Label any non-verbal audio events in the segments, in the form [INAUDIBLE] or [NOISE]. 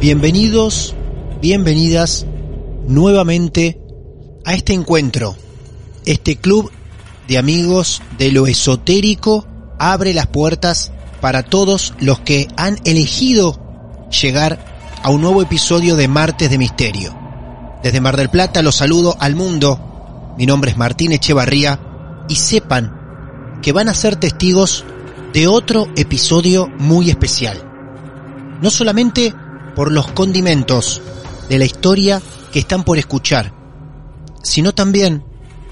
Bienvenidos, bienvenidas nuevamente a este encuentro. Este club de amigos de lo esotérico abre las puertas para todos los que han elegido llegar a un nuevo episodio de Martes de Misterio. Desde Mar del Plata los saludo al mundo. Mi nombre es Martín Echevarría y sepan que van a ser testigos de otro episodio muy especial. No solamente por los condimentos de la historia que están por escuchar, sino también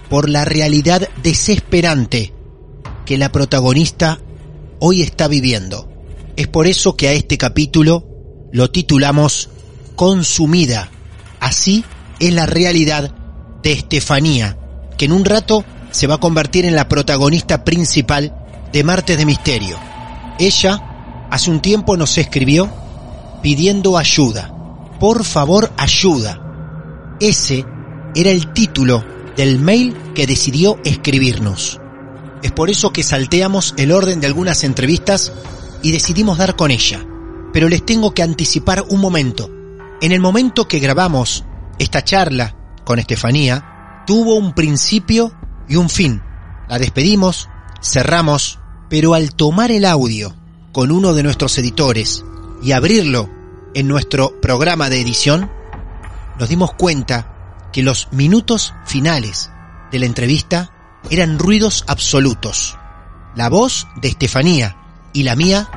por la realidad desesperante que la protagonista hoy está viviendo. Es por eso que a este capítulo lo titulamos Consumida. Así es la realidad de Estefanía, que en un rato se va a convertir en la protagonista principal de Martes de Misterio. Ella hace un tiempo nos escribió pidiendo ayuda. Por favor, ayuda. Ese era el título del mail que decidió escribirnos. Es por eso que salteamos el orden de algunas entrevistas y decidimos dar con ella. Pero les tengo que anticipar un momento. En el momento que grabamos esta charla con Estefanía, tuvo un principio y un fin. La despedimos, cerramos, pero al tomar el audio con uno de nuestros editores y abrirlo en nuestro programa de edición, nos dimos cuenta que los minutos finales de la entrevista eran ruidos absolutos. La voz de Estefanía y la mía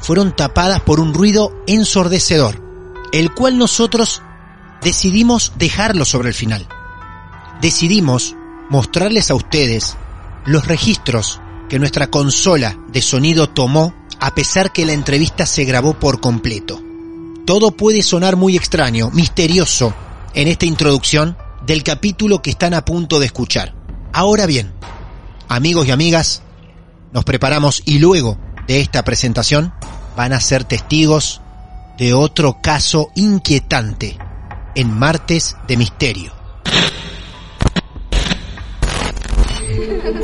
fueron tapadas por un ruido ensordecedor, el cual nosotros decidimos dejarlo sobre el final. Decidimos mostrarles a ustedes los registros que nuestra consola de sonido tomó a pesar que la entrevista se grabó por completo. Todo puede sonar muy extraño, misterioso, en esta introducción del capítulo que están a punto de escuchar. Ahora bien, amigos y amigas, nos preparamos y luego de esta presentación van a ser testigos de otro caso inquietante en Martes de Misterio. [LAUGHS]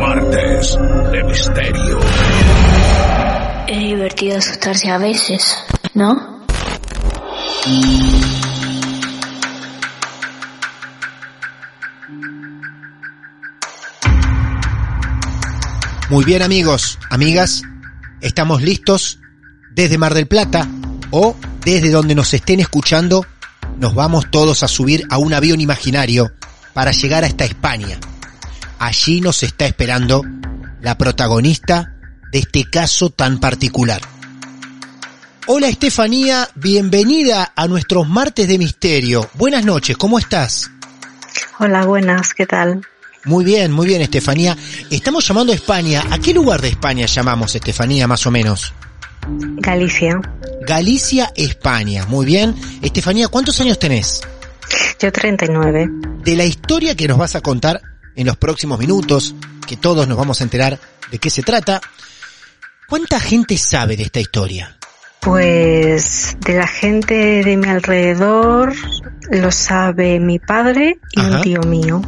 Martes de Misterio. Es divertido asustarse a veces, ¿no? Muy bien amigos, amigas, estamos listos desde Mar del Plata o desde donde nos estén escuchando, nos vamos todos a subir a un avión imaginario para llegar hasta España. Allí nos está esperando la protagonista de este caso tan particular. Hola Estefanía, bienvenida a nuestros martes de misterio. Buenas noches, ¿cómo estás? Hola, buenas, ¿qué tal? Muy bien, muy bien Estefanía. Estamos llamando a España. ¿A qué lugar de España llamamos Estefanía más o menos? Galicia. Galicia, España. Muy bien. Estefanía, ¿cuántos años tenés? Yo 39. De la historia que nos vas a contar, en los próximos minutos, que todos nos vamos a enterar de qué se trata. ¿Cuánta gente sabe de esta historia? Pues de la gente de mi alrededor lo sabe mi padre y Ajá. un tío mío.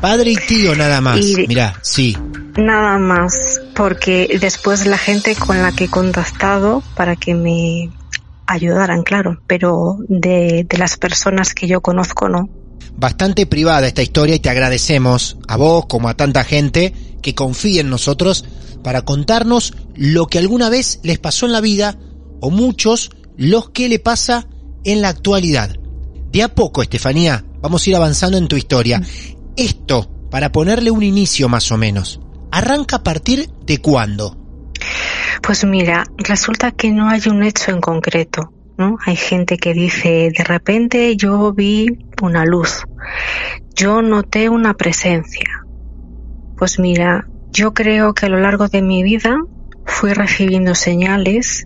Padre y tío nada más. Y- Mirá, sí. Nada más, porque después la gente con la que he contactado para que me ayudaran, claro, pero de, de las personas que yo conozco no. Bastante privada esta historia y te agradecemos a vos como a tanta gente que confía en nosotros para contarnos lo que alguna vez les pasó en la vida o muchos los que le pasa en la actualidad. De a poco, Estefanía, vamos a ir avanzando en tu historia. Esto, para ponerle un inicio más o menos, ¿arranca a partir de cuándo? Pues mira, resulta que no hay un hecho en concreto, ¿no? Hay gente que dice, de repente yo vi una luz, yo noté una presencia. Pues mira, yo creo que a lo largo de mi vida fui recibiendo señales,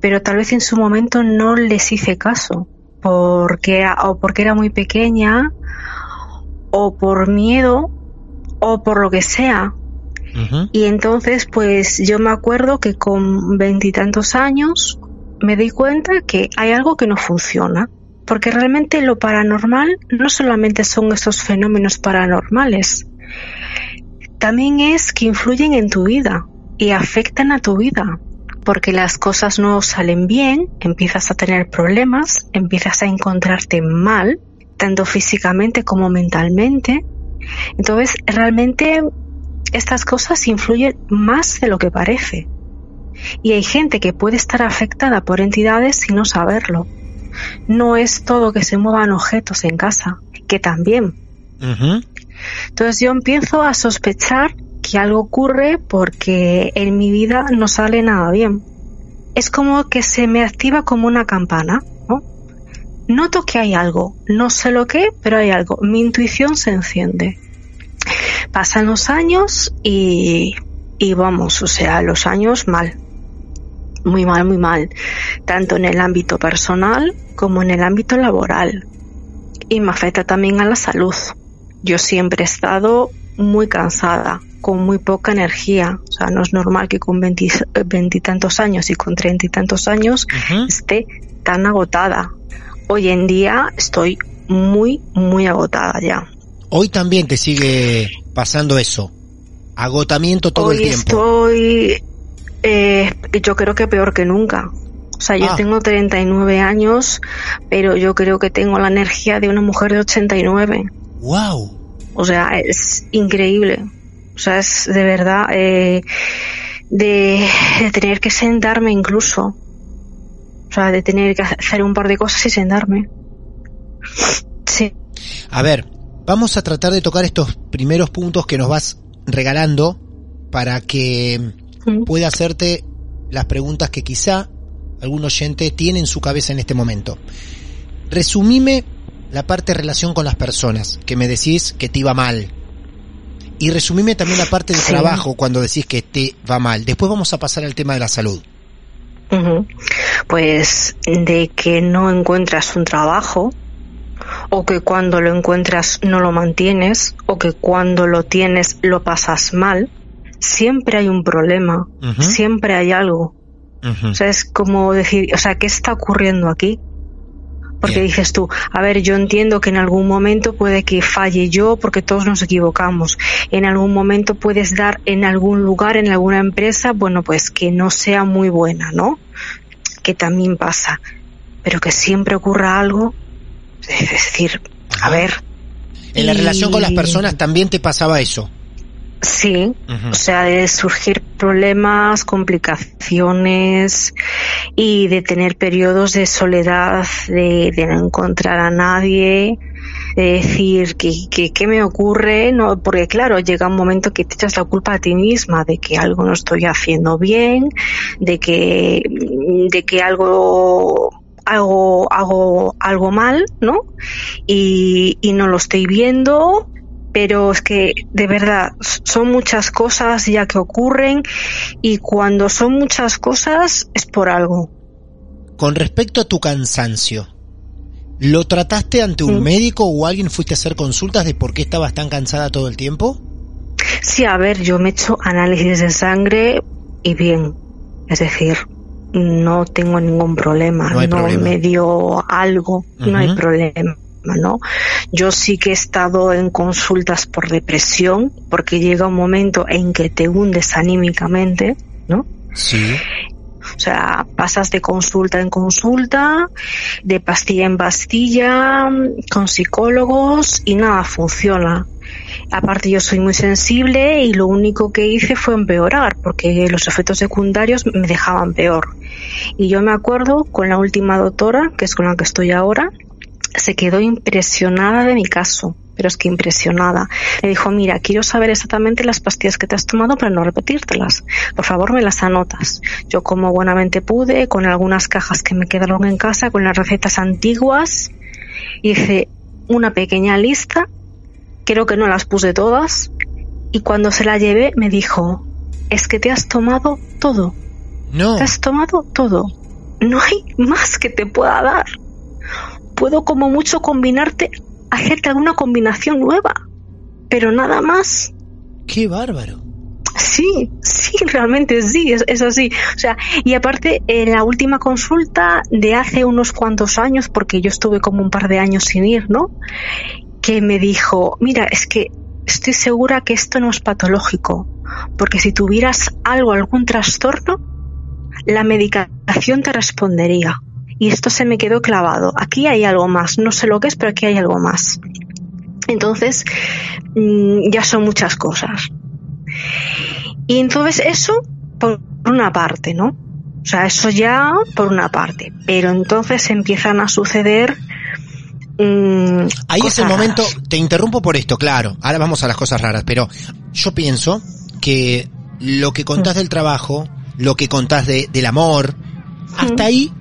pero tal vez en su momento no les hice caso, porque o porque era muy pequeña, o por miedo, o por lo que sea, y entonces, pues yo me acuerdo que con veintitantos años me di cuenta que hay algo que no funciona. Porque realmente lo paranormal no solamente son esos fenómenos paranormales, también es que influyen en tu vida y afectan a tu vida. Porque las cosas no salen bien, empiezas a tener problemas, empiezas a encontrarte mal, tanto físicamente como mentalmente. Entonces, realmente estas cosas influyen más de lo que parece. Y hay gente que puede estar afectada por entidades sin no saberlo. No es todo que se muevan objetos en casa, que también. Entonces yo empiezo a sospechar que algo ocurre porque en mi vida no sale nada bien. Es como que se me activa como una campana. Noto que hay algo, no sé lo que, pero hay algo. Mi intuición se enciende. Pasan los años y, y vamos, o sea, los años mal. Muy mal, muy mal. Tanto en el ámbito personal como en el ámbito laboral. Y me afecta también a la salud. Yo siempre he estado muy cansada, con muy poca energía. O sea, no es normal que con veintitantos años y con treinta y tantos años esté tan agotada. Hoy en día estoy muy, muy agotada ya. Hoy también te sigue pasando eso. Agotamiento todo Hoy el tiempo. estoy, eh, yo creo que peor que nunca. O sea, yo Ah. tengo 39 años, pero yo creo que tengo la energía de una mujer de 89. Wow. O sea, es increíble. O sea, es de verdad eh, de, de tener que sentarme incluso. O sea, de tener que hacer un par de cosas y sentarme. Sí. A ver, vamos a tratar de tocar estos primeros puntos que nos vas regalando para que Mm. pueda hacerte las preguntas que quizá algún oyente tiene en su cabeza en este momento. Resumime la parte de relación con las personas, que me decís que te iba mal. Y resumime también la parte de Sí. trabajo cuando decís que te va mal. Después vamos a pasar al tema de la salud. Pues de que no encuentras un trabajo, o que cuando lo encuentras no lo mantienes, o que cuando lo tienes lo pasas mal, siempre hay un problema, siempre hay algo. Ujú. O sea, es como decir, o sea, ¿qué está ocurriendo aquí? Porque Bien. dices tú, a ver, yo entiendo que en algún momento puede que falle yo porque todos nos equivocamos. En algún momento puedes dar en algún lugar, en alguna empresa, bueno, pues que no sea muy buena, ¿no? Que también pasa. Pero que siempre ocurra algo. Es decir, a ver, En la y- relación con las personas también te pasaba eso. Sí. O sea, de surgir problemas, complicaciones y de tener periodos de soledad, de, de no encontrar a nadie, de decir que, que, qué me ocurre, no, porque claro, llega un momento que te echas la culpa a ti misma de que algo no estoy haciendo bien, de que, de que algo hago, hago algo mal, ¿no? Y, y no lo estoy viendo, pero es que de verdad son muchas cosas ya que ocurren y cuando son muchas cosas es por algo. Con respecto a tu cansancio, ¿Lo trataste ante un Mm. médico o alguien fuiste a hacer consultas de por qué estabas tan cansada todo el tiempo? Sí, a ver, yo me he hecho análisis de sangre y bien. Es decir, no tengo ningún problema. No problema. me dio algo, no hay Ujú. ¿No? Yo sí que he estado en consultas por depresión, porque llega un momento en que te hundes anímicamente, ¿no? Sí. O sea, pasas de consulta en consulta, de pastilla en pastilla, con psicólogos y nada funciona. Aparte yo soy muy sensible y lo único que hice fue empeorar porque los efectos secundarios me dejaban peor. Y yo me acuerdo con la última doctora, que es con la que estoy ahora, se quedó impresionada de mi caso, pero es que impresionada. Me dijo, mira, quiero saber exactamente las pastillas que te has tomado para no repetírtelas. Por favor, me las anotas. Yo como buenamente pude, con algunas cajas que me quedaron en casa, con las recetas antiguas, hice una pequeña lista, creo que no las puse todas, y cuando se la llevé me dijo, es que te has tomado todo. No. Te has tomado todo. No hay más que te pueda dar. Puedo como mucho combinarte, hacerte alguna combinación nueva, pero nada más. Qué bárbaro. Sí, sí, realmente sí, es, es así. O sea, y aparte, en la última consulta de hace unos cuantos años, porque yo estuve como un par de años sin ir, ¿no? Que me dijo, mira, es que estoy segura que esto no es patológico, porque si tuvieras algo, algún trastorno, la medicación te respondería. Y esto se me quedó clavado. Aquí hay algo más. No sé lo que es, pero aquí hay algo más. Entonces, mm, ya son muchas cosas. Y entonces eso por una parte, ¿no? O sea, eso ya por una parte. Pero entonces empiezan a suceder... mm, Ahí es el momento, raras. te interrumpo por esto, claro. Ahora vamos a las cosas raras, pero yo pienso que lo que contás Mm. del trabajo, lo que contás de, del amor, hasta ahí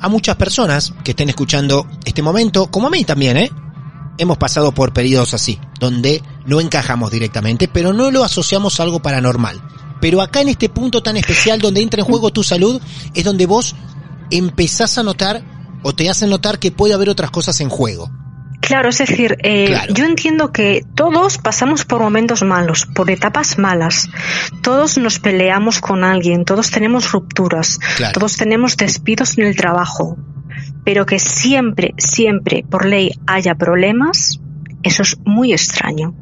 a muchas personas que estén escuchando este momento, como a mí también, ¿eh? Hemos pasado por periodos así, donde no encajamos directamente, pero no lo asociamos a algo paranormal. Pero acá en este punto tan especial donde entra en juego tu salud, es donde vos empezás a notar o te hacen notar que puede haber otras cosas en juego. Claro, es decir, eh, Claro. yo entiendo que todos pasamos por momentos malos, por etapas malas. Todos nos peleamos con alguien, todos tenemos rupturas, Claro. todos tenemos despidos en el trabajo. Pero que siempre, siempre por ley haya problemas, eso es muy extraño.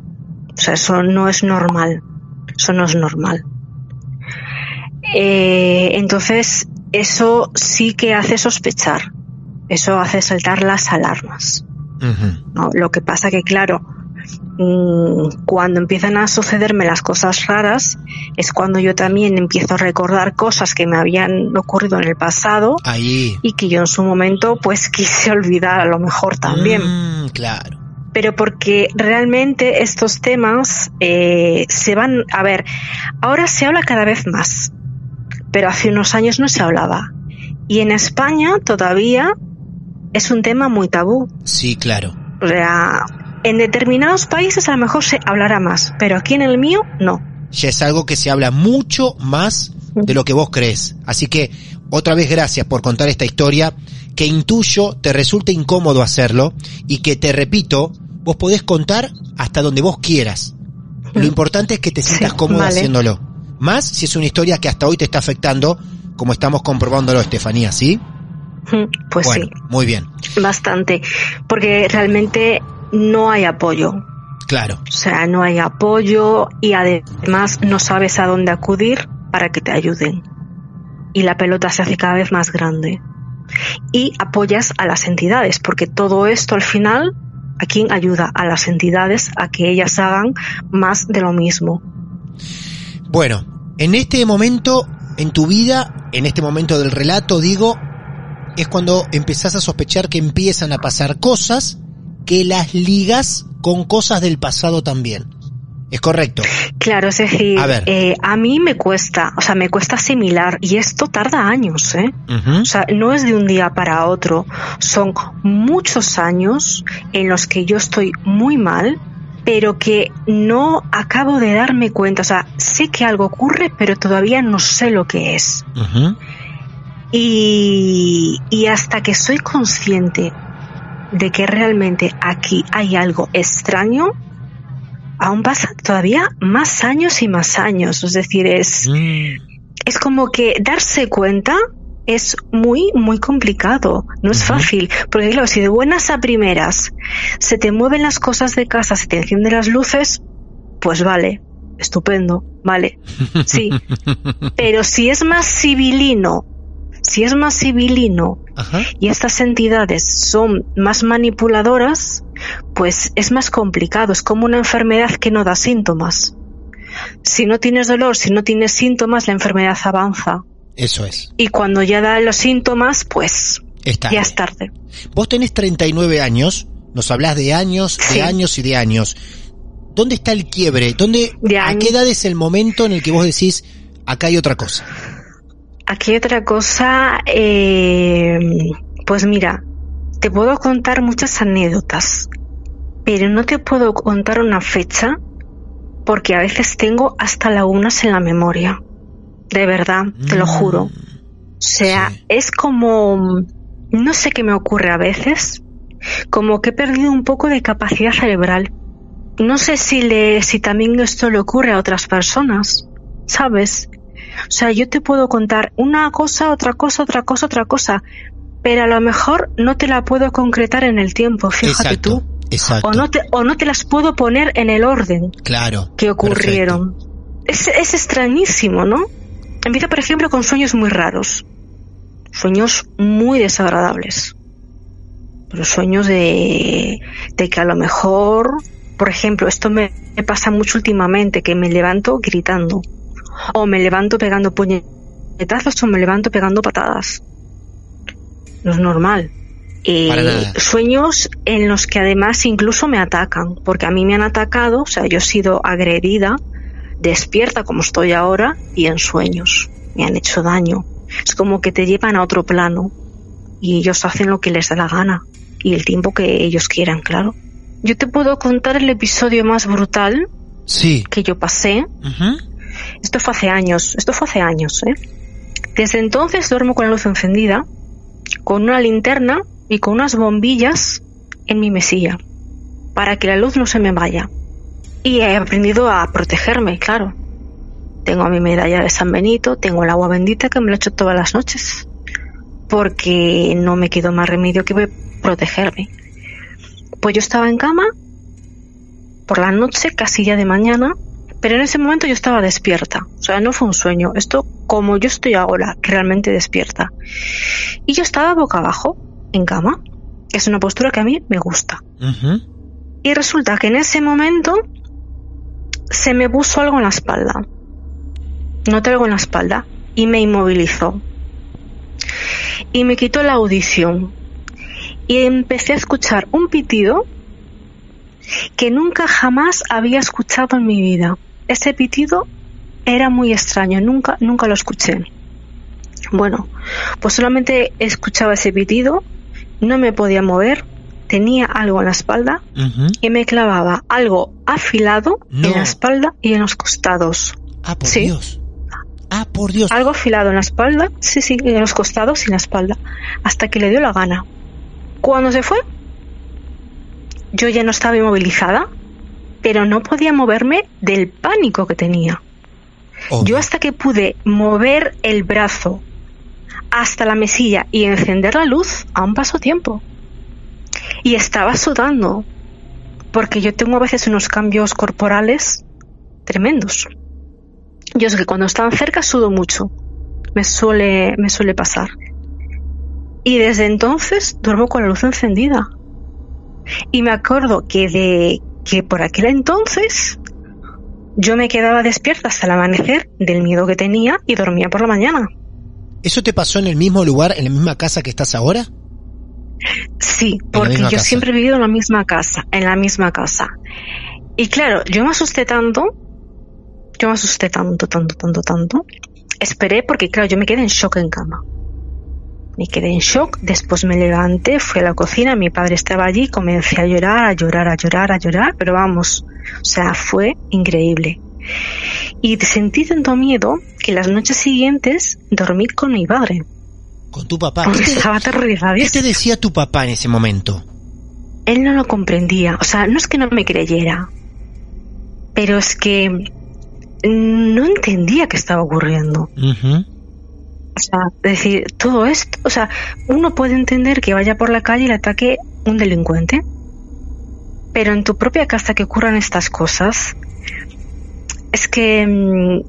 O sea, eso no es normal. Eso no es normal. Eh, entonces, eso sí que hace sospechar. Eso hace saltar las alarmas. ¿No? Lo que pasa que, claro, mm, cuando empiezan a sucederme las cosas raras, es cuando yo también empiezo a recordar cosas que me habían ocurrido en el pasado Ahí. y que yo en su momento pues [LAUGHS] quise olvidar a lo mejor también. Mm, claro. Pero porque realmente estos temas eh, se van, a ver, ahora se habla cada vez más, pero hace unos años no se hablaba. Y en España todavía es un tema muy tabú. Sí, claro. O sea, en determinados países a lo mejor se hablará más, pero aquí en el mío no. Ya es algo que se habla mucho más de lo que vos crees. Así que, otra vez gracias por contar esta historia, que intuyo te resulta incómodo hacerlo y que te repito, vos podés contar hasta donde vos quieras. Lo importante es que te sientas Sí, cómodo vale. haciéndolo. Más si es una historia que hasta hoy te está afectando, como estamos comprobándolo, Estefanía, ¿sí? Pues bueno, muy bien. sí, bastante. Porque realmente no hay apoyo. Claro. O sea, no hay apoyo y además no sabes a dónde acudir para que te ayuden. Y la pelota se hace cada vez más grande. Y apoyas a las entidades, porque todo esto al final, ¿a quién ayuda? A las entidades a que ellas hagan más de lo mismo. Bueno, en este momento, en tu vida, en este momento del relato, digo, es cuando empezás a sospechar que empiezan a pasar cosas que las ligas con cosas del pasado también. ¿Es correcto? Claro, es decir, A ver. eh, a mí me cuesta, o sea, me cuesta asimilar y esto tarda años, ¿eh? O sea, no es de un día para otro, son muchos años en los que yo estoy muy mal, pero que no acabo de darme cuenta, o sea, sé que algo ocurre, pero todavía no sé lo que es. Y, y hasta que soy consciente de que realmente aquí hay algo extraño, aún pasa todavía más años y más años. Es decir, es, Mm, es como que darse cuenta es muy, muy complicado. No es fácil. Porque claro, si de buenas a primeras se te mueven las cosas de casa, se te encienden las luces, pues vale. Estupendo, vale. Sí. [LAUGHS] Pero si es más civilino, si es más civilino Ajá. y estas entidades son más manipuladoras, pues es más complicado. Es como una enfermedad que no da síntomas. Si no tienes dolor, si no tienes síntomas, la enfermedad avanza. Eso es. Y cuando ya da los síntomas, pues Está. ya es tarde. Vos tenés 39 años, nos hablas de años, de años y de años. ¿Dónde está el quiebre? ¿Dónde, De ¿A qué edad es el momento en el que vos decís, acá hay otra cosa? Aquí otra cosa, eh, pues mira, te puedo contar muchas anécdotas, pero no te puedo contar una fecha porque a veces tengo hasta lagunas en la memoria. De verdad, te lo Mm, juro. O sea, sí. es como, no sé qué me ocurre a veces, como que he perdido un poco de capacidad cerebral. No sé si le, si también esto le ocurre a otras personas, ¿sabes? O sea, yo te puedo contar una cosa, otra cosa, otra cosa, otra cosa, pero a lo mejor no te la puedo concretar en el tiempo, fíjate exacto, tú. exacto. O no, te, o no te las puedo poner en el orden claro. que ocurrieron. Es, es extrañísimo, ¿no? Empieza, por ejemplo, con sueños muy raros. Sueños muy desagradables. Pero sueños de, de que a lo mejor, por ejemplo, esto me, me pasa mucho últimamente, que me levanto gritando. O me levanto pegando puñetazos o me levanto pegando patadas. No es normal. Eh, sueños en los que además incluso me atacan, porque a mí me han atacado, o sea, yo he sido agredida, despierta como estoy ahora y en sueños. Me han hecho daño. Es como que te llevan a otro plano y ellos hacen lo que les da la gana y el tiempo que ellos quieran, claro. Yo te puedo contar el episodio más brutal Sí. que yo pasé. Esto fue hace años, esto fue hace años, ¿eh? Desde entonces duermo con la luz encendida, con una linterna y con unas bombillas en mi mesilla, para que la luz no se me vaya. Y he aprendido a protegerme, claro. Tengo mi medalla de San Benito, tengo el agua bendita que me lo echo todas las noches, porque no me quedó más remedio que protegerme. Pues yo estaba en cama por la noche, casi ya de mañana, pero en ese momento yo estaba despierta. O sea, no fue un sueño. Esto como yo estoy ahora, realmente despierta. Y yo estaba boca abajo, en cama. que Es una postura que a mí me gusta. Y resulta que en ese momento se me puso algo en la espalda. Noté algo en la espalda y me inmovilizó. Y me quitó la audición. Y empecé a escuchar un pitido que nunca jamás había escuchado en mi vida. Ese pitido era muy extraño, nunca, nunca lo escuché. Bueno, pues solamente escuchaba ese pitido, no me podía mover, tenía algo en la espalda y me clavaba algo afilado No. en la espalda y en los costados. Ah, por Sí. Dios. Ah, por Dios. Algo afilado en la espalda, sí, sí, en los costados y en la espalda, hasta que le dio la gana. Cuando se fue, yo ya no estaba inmovilizada, pero no podía moverme del pánico que tenía. Obvio. Yo hasta que pude mover el brazo hasta la mesilla y encender la luz, aún pasó tiempo. Y estaba sudando, porque yo tengo a veces unos cambios corporales tremendos. Yo sé que cuando están cerca sudo mucho, me suele, me suele pasar. Y desde entonces duermo con la luz encendida. Y me acuerdo que de que por aquel entonces yo me quedaba despierta hasta el amanecer del miedo que tenía y dormía por la mañana. ¿Eso te pasó en el mismo lugar, en la misma casa que estás ahora? Sí, porque yo casa. siempre he vivido en la misma casa, en la misma casa. Y claro, yo me asusté tanto, yo me asusté tanto, tanto, tanto, tanto. Esperé porque claro, yo me quedé en shock en cama. Me quedé en shock, después me levanté, fui a la cocina, mi padre estaba allí, comencé a llorar, a llorar, a llorar, a llorar, pero vamos, o sea, fue increíble. Y sentí tanto miedo que las noches siguientes dormí con mi padre, Con tu papá. porque ¿Qué te, estaba qué te decía tu papá en ese momento? él no lo comprendía. O sea, no es que no me creyera, pero es que no entendía qué estaba ocurriendo. O sea, decir, todo esto, o sea, uno puede entender que vaya por la calle y le ataque un delincuente, pero en tu propia casa que ocurran estas cosas, es que mm,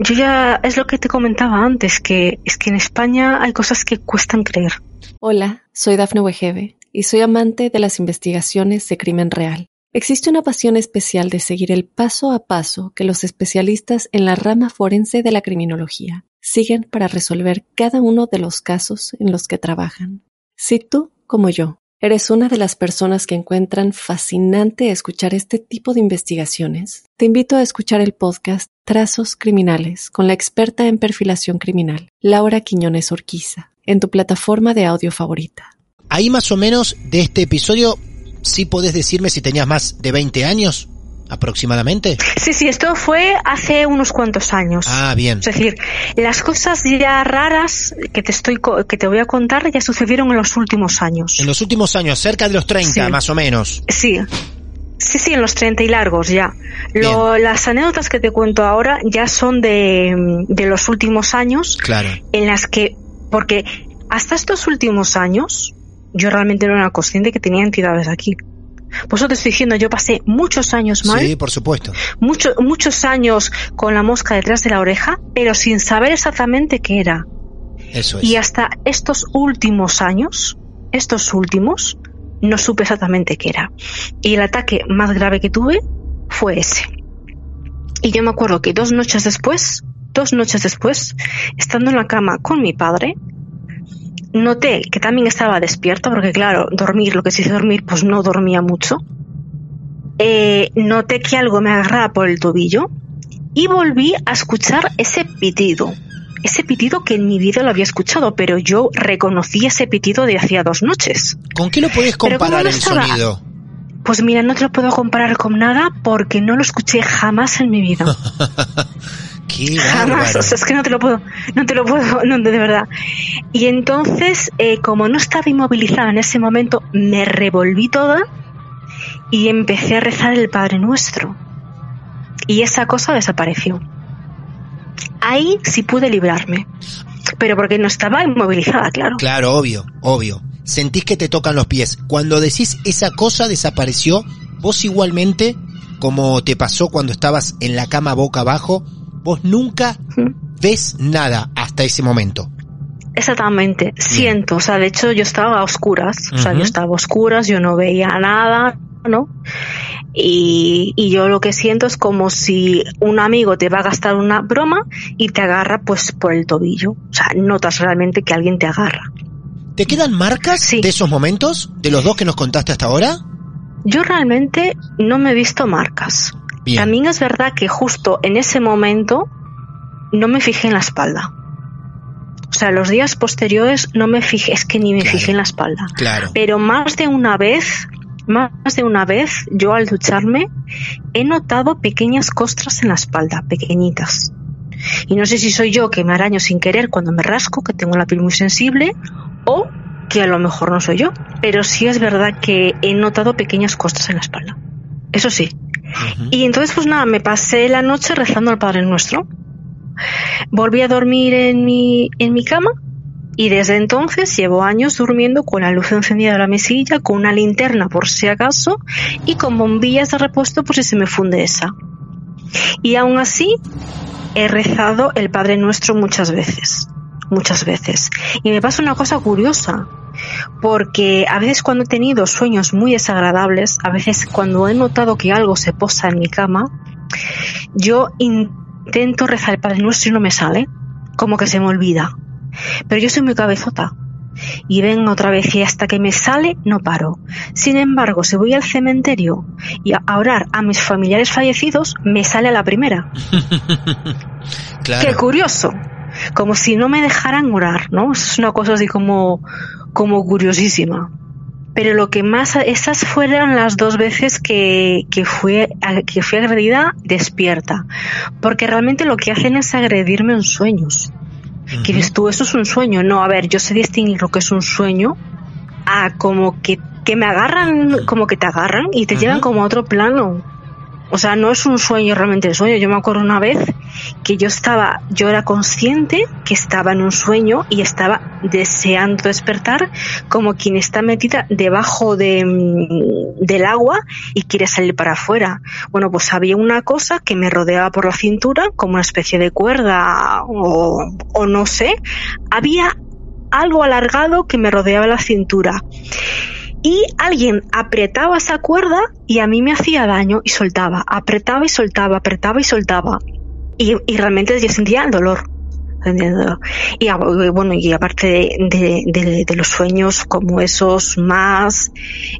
yo ya es lo que te comentaba antes, que es que en España hay cosas que cuestan creer. Hola, soy Dafne Wegebe y soy amante de las investigaciones de crimen real. Existe una pasión especial de seguir el paso a paso que los especialistas en la rama forense de la criminología siguen para resolver cada uno de los casos en los que trabajan. Si tú, como yo, ¿Eres una de las personas que encuentran fascinante escuchar este tipo de investigaciones? Te invito a escuchar el podcast Trazos Criminales con la experta en perfilación criminal, Laura Quiñones Orquiza, en tu plataforma de audio favorita. Ahí más o menos de este episodio, ¿sí podés decirme si tenías más de 20 años? Aproximadamente. Sí, sí, esto fue hace unos cuantos años. Ah, bien. Es decir, las cosas ya raras que te estoy que te voy a contar ya sucedieron en los últimos años. En los últimos años, cerca de los 30 más o menos. Sí. Sí, sí, en los 30 y largos ya. Lo, las anécdotas que te cuento ahora ya son de, de los últimos años. Claro. En las que, porque hasta estos últimos años, yo realmente no era consciente que tenía entidades aquí. Por eso te estoy diciendo, yo pasé muchos años mal. Sí, por supuesto. Muchos muchos años con la mosca detrás de la oreja, pero sin saber exactamente qué era. Eso es. Y hasta estos últimos años, estos últimos, no supe exactamente qué era. Y el ataque más grave que tuve fue ese. Y yo me acuerdo que dos noches después, dos noches después, estando en la cama con mi padre, noté que también estaba despierta, porque claro, dormir, lo que se dice dormir, pues no dormía mucho. Eh, noté que algo me agarraba por el tobillo y volví a escuchar ese pitido. Ese pitido que en mi vida lo había escuchado, pero yo reconocí ese pitido de hacía dos noches. ¿Con qué lo puedes comparar el sonido? Pues mira, no te lo puedo comparar con nada porque no lo escuché jamás en mi vida. [LAUGHS] Jamás, o sea, es que no te lo puedo, no te lo puedo, [LAUGHS] no, de verdad. Y entonces, eh, como no estaba inmovilizada en ese momento, me revolví toda y empecé a rezar el Padre Nuestro. Y esa cosa desapareció. Ahí sí pude librarme. Pero porque no estaba inmovilizada, claro. Claro, obvio, obvio. Sentís que te tocan los pies. Cuando decís esa cosa desapareció, vos igualmente, como te pasó cuando estabas en la cama boca abajo, vos nunca ves nada hasta ese momento. Exactamente, siento, o sea, de hecho yo estaba a oscuras, o sea, yo estaba a oscuras, yo no veía nada, ¿no? Y, y, yo lo que siento es como si un amigo te va a gastar una broma y te agarra pues por el tobillo, o sea, notas realmente que alguien te agarra. ¿Te quedan marcas de esos momentos, de los dos que nos contaste hasta ahora? Yo realmente no me he visto marcas. También es verdad que justo en ese momento no me fijé en la espalda. O sea, los días posteriores no me fijé, es que ni me fijé en la espalda. Claro. Pero más de una vez, más de una vez, yo al ducharme he notado pequeñas costras en la espalda, pequeñitas. Y no sé si soy yo que me araño sin querer cuando me rasco, que tengo la piel muy sensible, o que a lo mejor no soy yo. Pero sí es verdad que he notado pequeñas costras en la espalda. Eso sí, y entonces, pues nada, me pasé la noche rezando al Padre Nuestro. Volví a dormir en mi, en mi cama y desde entonces llevo años durmiendo con la luz encendida de la mesilla, con una linterna por si acaso y con bombillas de repuesto por si se me funde esa. Y aún así he rezado el Padre Nuestro muchas veces, muchas veces. Y me pasa una cosa curiosa porque a veces cuando he tenido sueños muy desagradables, a veces cuando he notado que algo se posa en mi cama, yo intento rezar el Padre Nuestro y no me sale, como que se me olvida. Pero yo soy muy cabezota y vengo otra vez y hasta que me sale no paro. Sin embargo, si voy al cementerio y a orar a mis familiares fallecidos, me sale a la primera. [LAUGHS] Qué curioso. Como si no me dejaran orar, ¿no? Es una cosa así como, como curiosísima. Pero lo que más, esas fueron las dos veces que, que, fui, que fui agredida despierta. Porque realmente lo que hacen es agredirme en sueños. ¿Quieres tú, eso es un sueño. No, a ver, yo sé distinguir lo que es un sueño a como que que me agarran, como que te agarran y te llevan como a otro plano. O sea, no es un sueño realmente el sueño. Yo me acuerdo una vez que yo estaba, yo era consciente que estaba en un sueño y estaba deseando despertar como quien está metida debajo de, mm, del agua y quiere salir para afuera. Bueno, pues había una cosa que me rodeaba por la cintura como una especie de cuerda o, o no sé. Había algo alargado que me rodeaba la cintura y alguien apretaba esa cuerda y a mí me hacía daño y soltaba, apretaba y soltaba, apretaba y soltaba. Y, y realmente yo sentía el dolor. Y ah, bueno, y aparte de, de, de los sueños como esos más,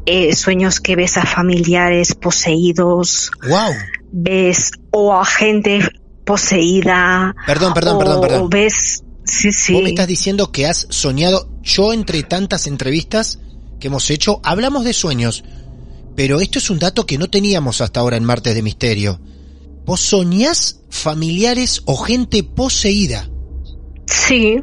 eh, sueños que ves a familiares poseídos, wow. ves o a gente poseída, Perdón, perdón, o, perdón, o perdón. ves, sí, sí. Vos me estás diciendo que has soñado. Yo, entre tantas entrevistas que hemos hecho, hablamos de sueños. Pero esto es un dato que no teníamos hasta ahora en Martes de Misterio. Vos soñás familiares o gente poseída. Sí.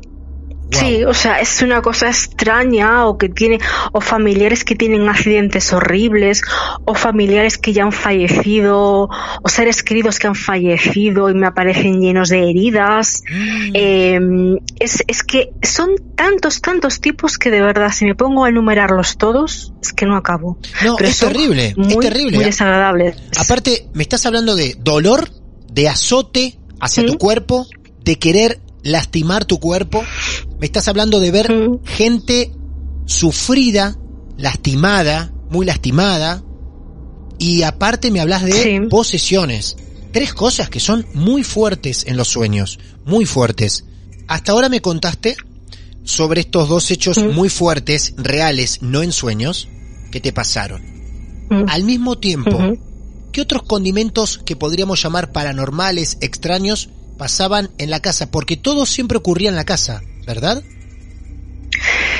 Sí, o sea, es una cosa extraña o que tiene, o familiares que tienen accidentes horribles, o familiares que ya han fallecido, o seres queridos que han fallecido y me aparecen llenos de heridas. Mm. Eh, es, es que son tantos, tantos tipos que de verdad, si me pongo a enumerarlos todos, es que no acabo. No, Pero es terrible, muy, es terrible. Muy desagradables. Aparte, me estás hablando de dolor, de azote hacia tu cuerpo, de querer lastimar tu cuerpo. Me estás hablando de ver ¿Mm? gente sufrida, lastimada, muy lastimada. Y aparte me hablas de Sí. posesiones. Tres cosas que son muy fuertes en los sueños, muy fuertes. Hasta ahora me contaste sobre estos dos hechos Mm. muy fuertes, reales, no en sueños, que te pasaron. Mm. Al mismo tiempo. ¿qué otros condimentos que podríamos llamar paranormales, extraños, pasaban en la casa? Porque todo siempre ocurría en la casa, ¿verdad?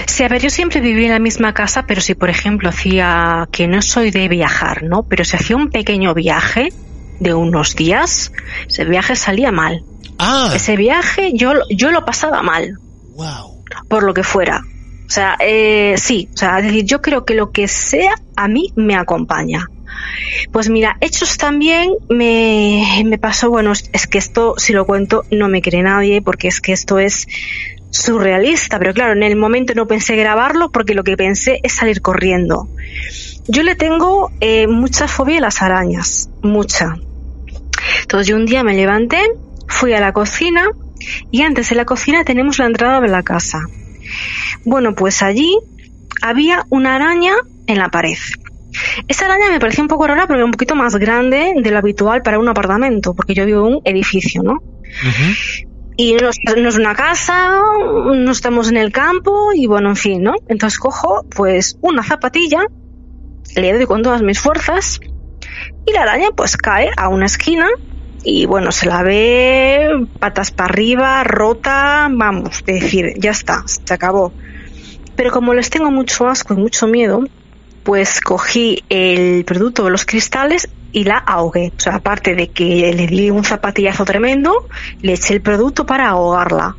Sí, a ver, yo siempre viví en la misma casa, pero si por ejemplo hacía, que no soy de viajar, ¿no? Pero si hacía un pequeño viaje de unos días, ese viaje salía mal. Ah, Ese viaje yo, lo- yo lo pasaba mal, wow. por lo que fuera. O sea, eh, sí, o sea, yo creo que lo que sea a mí me acompaña. Pues mira, hechos también me, me pasó, bueno, es- que esto, si lo cuento, no me cree nadie, porque es que esto es surrealista, pero claro, en el momento no pensé grabarlo porque lo que pensé es salir corriendo. Yo le tengo eh, mucha fobia a las arañas, mucha. Entonces yo un día me levanté, fui a la cocina y antes de la cocina tenemos la entrada de la casa. Bueno, pues allí había una araña en la pared. Esa araña me pareció un poco rara era un poquito más grande de lo habitual para un apartamento, porque yo vivo en un edificio, ¿no? Y no, es- no es una casa, no estamos en el campo y bueno, en fin, ¿no? Entonces cojo pues una zapatilla, le doy con todas mis fuerzas y la araña pues cae a una esquina y bueno, se la ve patas para arriba, rota, vamos, de decir, ya está, se acabó. Pero como les tengo mucho asco y mucho miedo, pues cogí el producto de los cristales y la ahogué. O sea, aparte de que le di un zapatillazo tremendo, le eché el producto para ahogarla.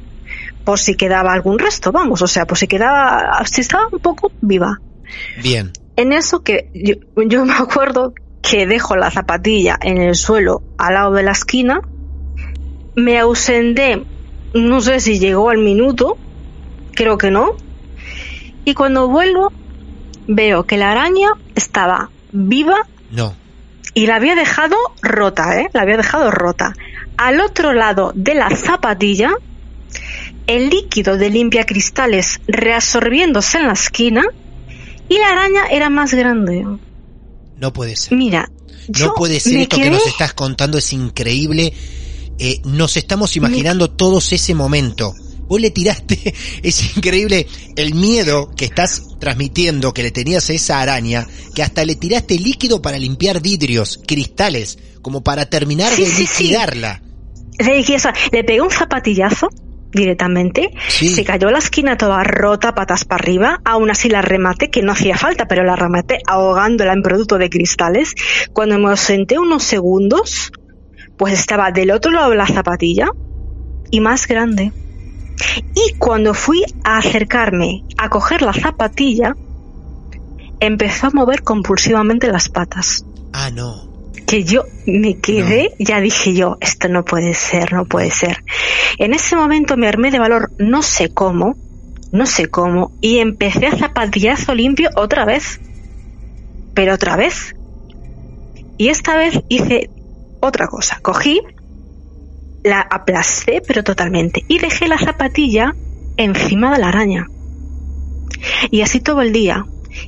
Por si quedaba algún resto, vamos, o sea, por si quedaba, si estaba un poco viva. Bien. En eso que yo, yo me acuerdo que dejo la zapatilla en el suelo al lado de la esquina, me ausenté, no sé si llegó al minuto, creo que no, y cuando vuelvo veo que la araña estaba viva No. y la había dejado rota, ¿eh? La había dejado rota. Al otro lado de la zapatilla, el líquido de limpia cristales reabsorbiéndose en la esquina y la araña era más grande. No puede ser. Mira, No puede ser esto que nos estás contando, es increíble. Eh, nos estamos imaginando todos ese momento. Vos le tiraste, [LAUGHS] es increíble el miedo que estás transmitiendo que le tenías a esa araña, que hasta le tiraste líquido para limpiar vidrios, cristales, como para terminar Sí, de sí, sí. liquidarla. Le pegué un zapatillazo directamente, se cayó la esquina toda rota, patas para arriba, aún así la rematé, que no hacía falta, pero la rematé ahogándola en producto de cristales. Cuando me senté unos segundos, pues estaba del otro lado de la zapatilla y más grande. Y cuando fui a acercarme a coger la zapatilla, empezó a mover compulsivamente las patas. Ah, no. Que yo me quedé, ya dije yo, esto no puede ser, no puede ser. En ese momento me armé de valor, no sé cómo, no sé cómo, y empecé a zapatillazo limpio otra vez. Pero otra vez. Y esta vez hice otra cosa. Cogí, la aplasté, pero totalmente, y dejé la zapatilla encima de la araña. Y así todo el día.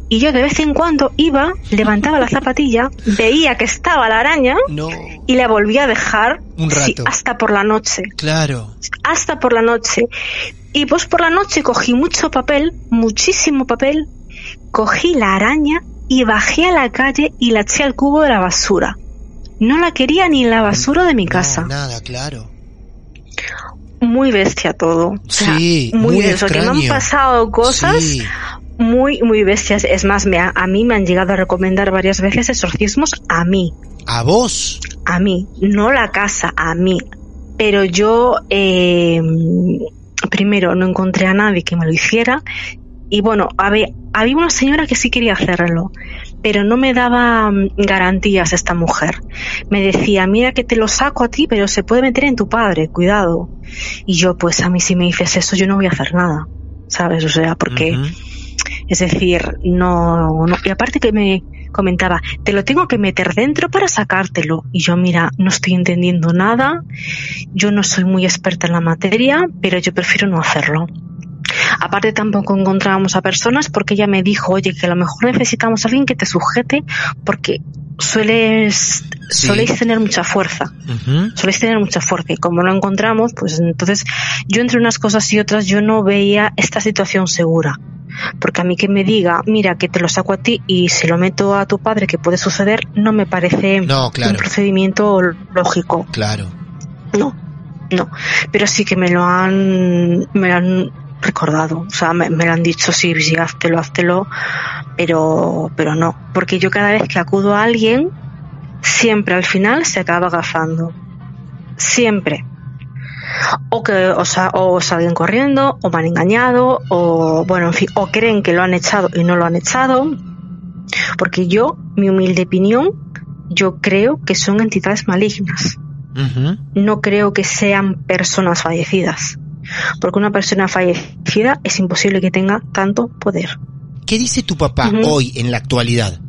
Y yo de vez en cuando iba, levantaba la zapatilla, veía que estaba la araña No. y la volvía a dejar Un sí, rato. hasta por la noche. Claro. Hasta por la noche. Y pues por la noche cogí mucho papel, muchísimo papel, cogí la araña y bajé a la calle y la eché al cubo de la basura. No la quería ni en la basura de mi casa. No, nada, claro. Muy bestia todo. O sea, Sí, muy, muy. Que me han pasado cosas Sí. muy, muy bestias. Es más, me ha- a mí me han llegado a recomendar varias veces exorcismos a mí. ¿A vos? a mí, no la casa, a mí. Pero yo, eh, primero, no encontré a nadie que me lo hiciera. Y bueno, había, había una señora que sí quería hacerlo, pero no me daba mm, garantías esta mujer. Me decía, mira que te lo saco a ti, pero se puede meter en tu padre, cuidado. Y yo, pues a mí si me dices eso, yo no voy a hacer nada, ¿sabes? O sea, porque... Es decir, no, no. Y aparte que me comentaba, te lo tengo que meter dentro para sacártelo. Y yo, mira, no estoy entendiendo nada. Yo no soy muy experta en la materia, pero yo prefiero no hacerlo. Aparte tampoco encontrábamos a personas porque ella me dijo, oye, que a lo mejor necesitamos a alguien que te sujete porque sueles, Sí. soléis tener mucha fuerza Ujú. soléis tener mucha fuerza y como no encontramos, pues entonces yo entre unas cosas y otras yo no veía esta situación segura. Porque a mí que me diga, mira, que te lo saco a ti y se lo meto a tu padre, que puede suceder, no me parece No, claro. un procedimiento lógico. Claro. No, no. Pero sí que me lo han, me lo han recordado. O sea, me, me lo han dicho, sí, sí, háztelo, háztelo. Pero, pero no. Porque yo cada vez que acudo a alguien, siempre al final se acaba agafando. Siempre. O que o, sa- o salgan corriendo, o me han engañado, o bueno, en fin, o creen que lo han echado y no lo han echado. Porque yo, mi humilde opinión, yo creo que son entidades malignas no creo que sean personas fallecidas. Porque una persona fallecida es imposible que tenga tanto poder. ¿Qué dice tu papá hoy en la actualidad?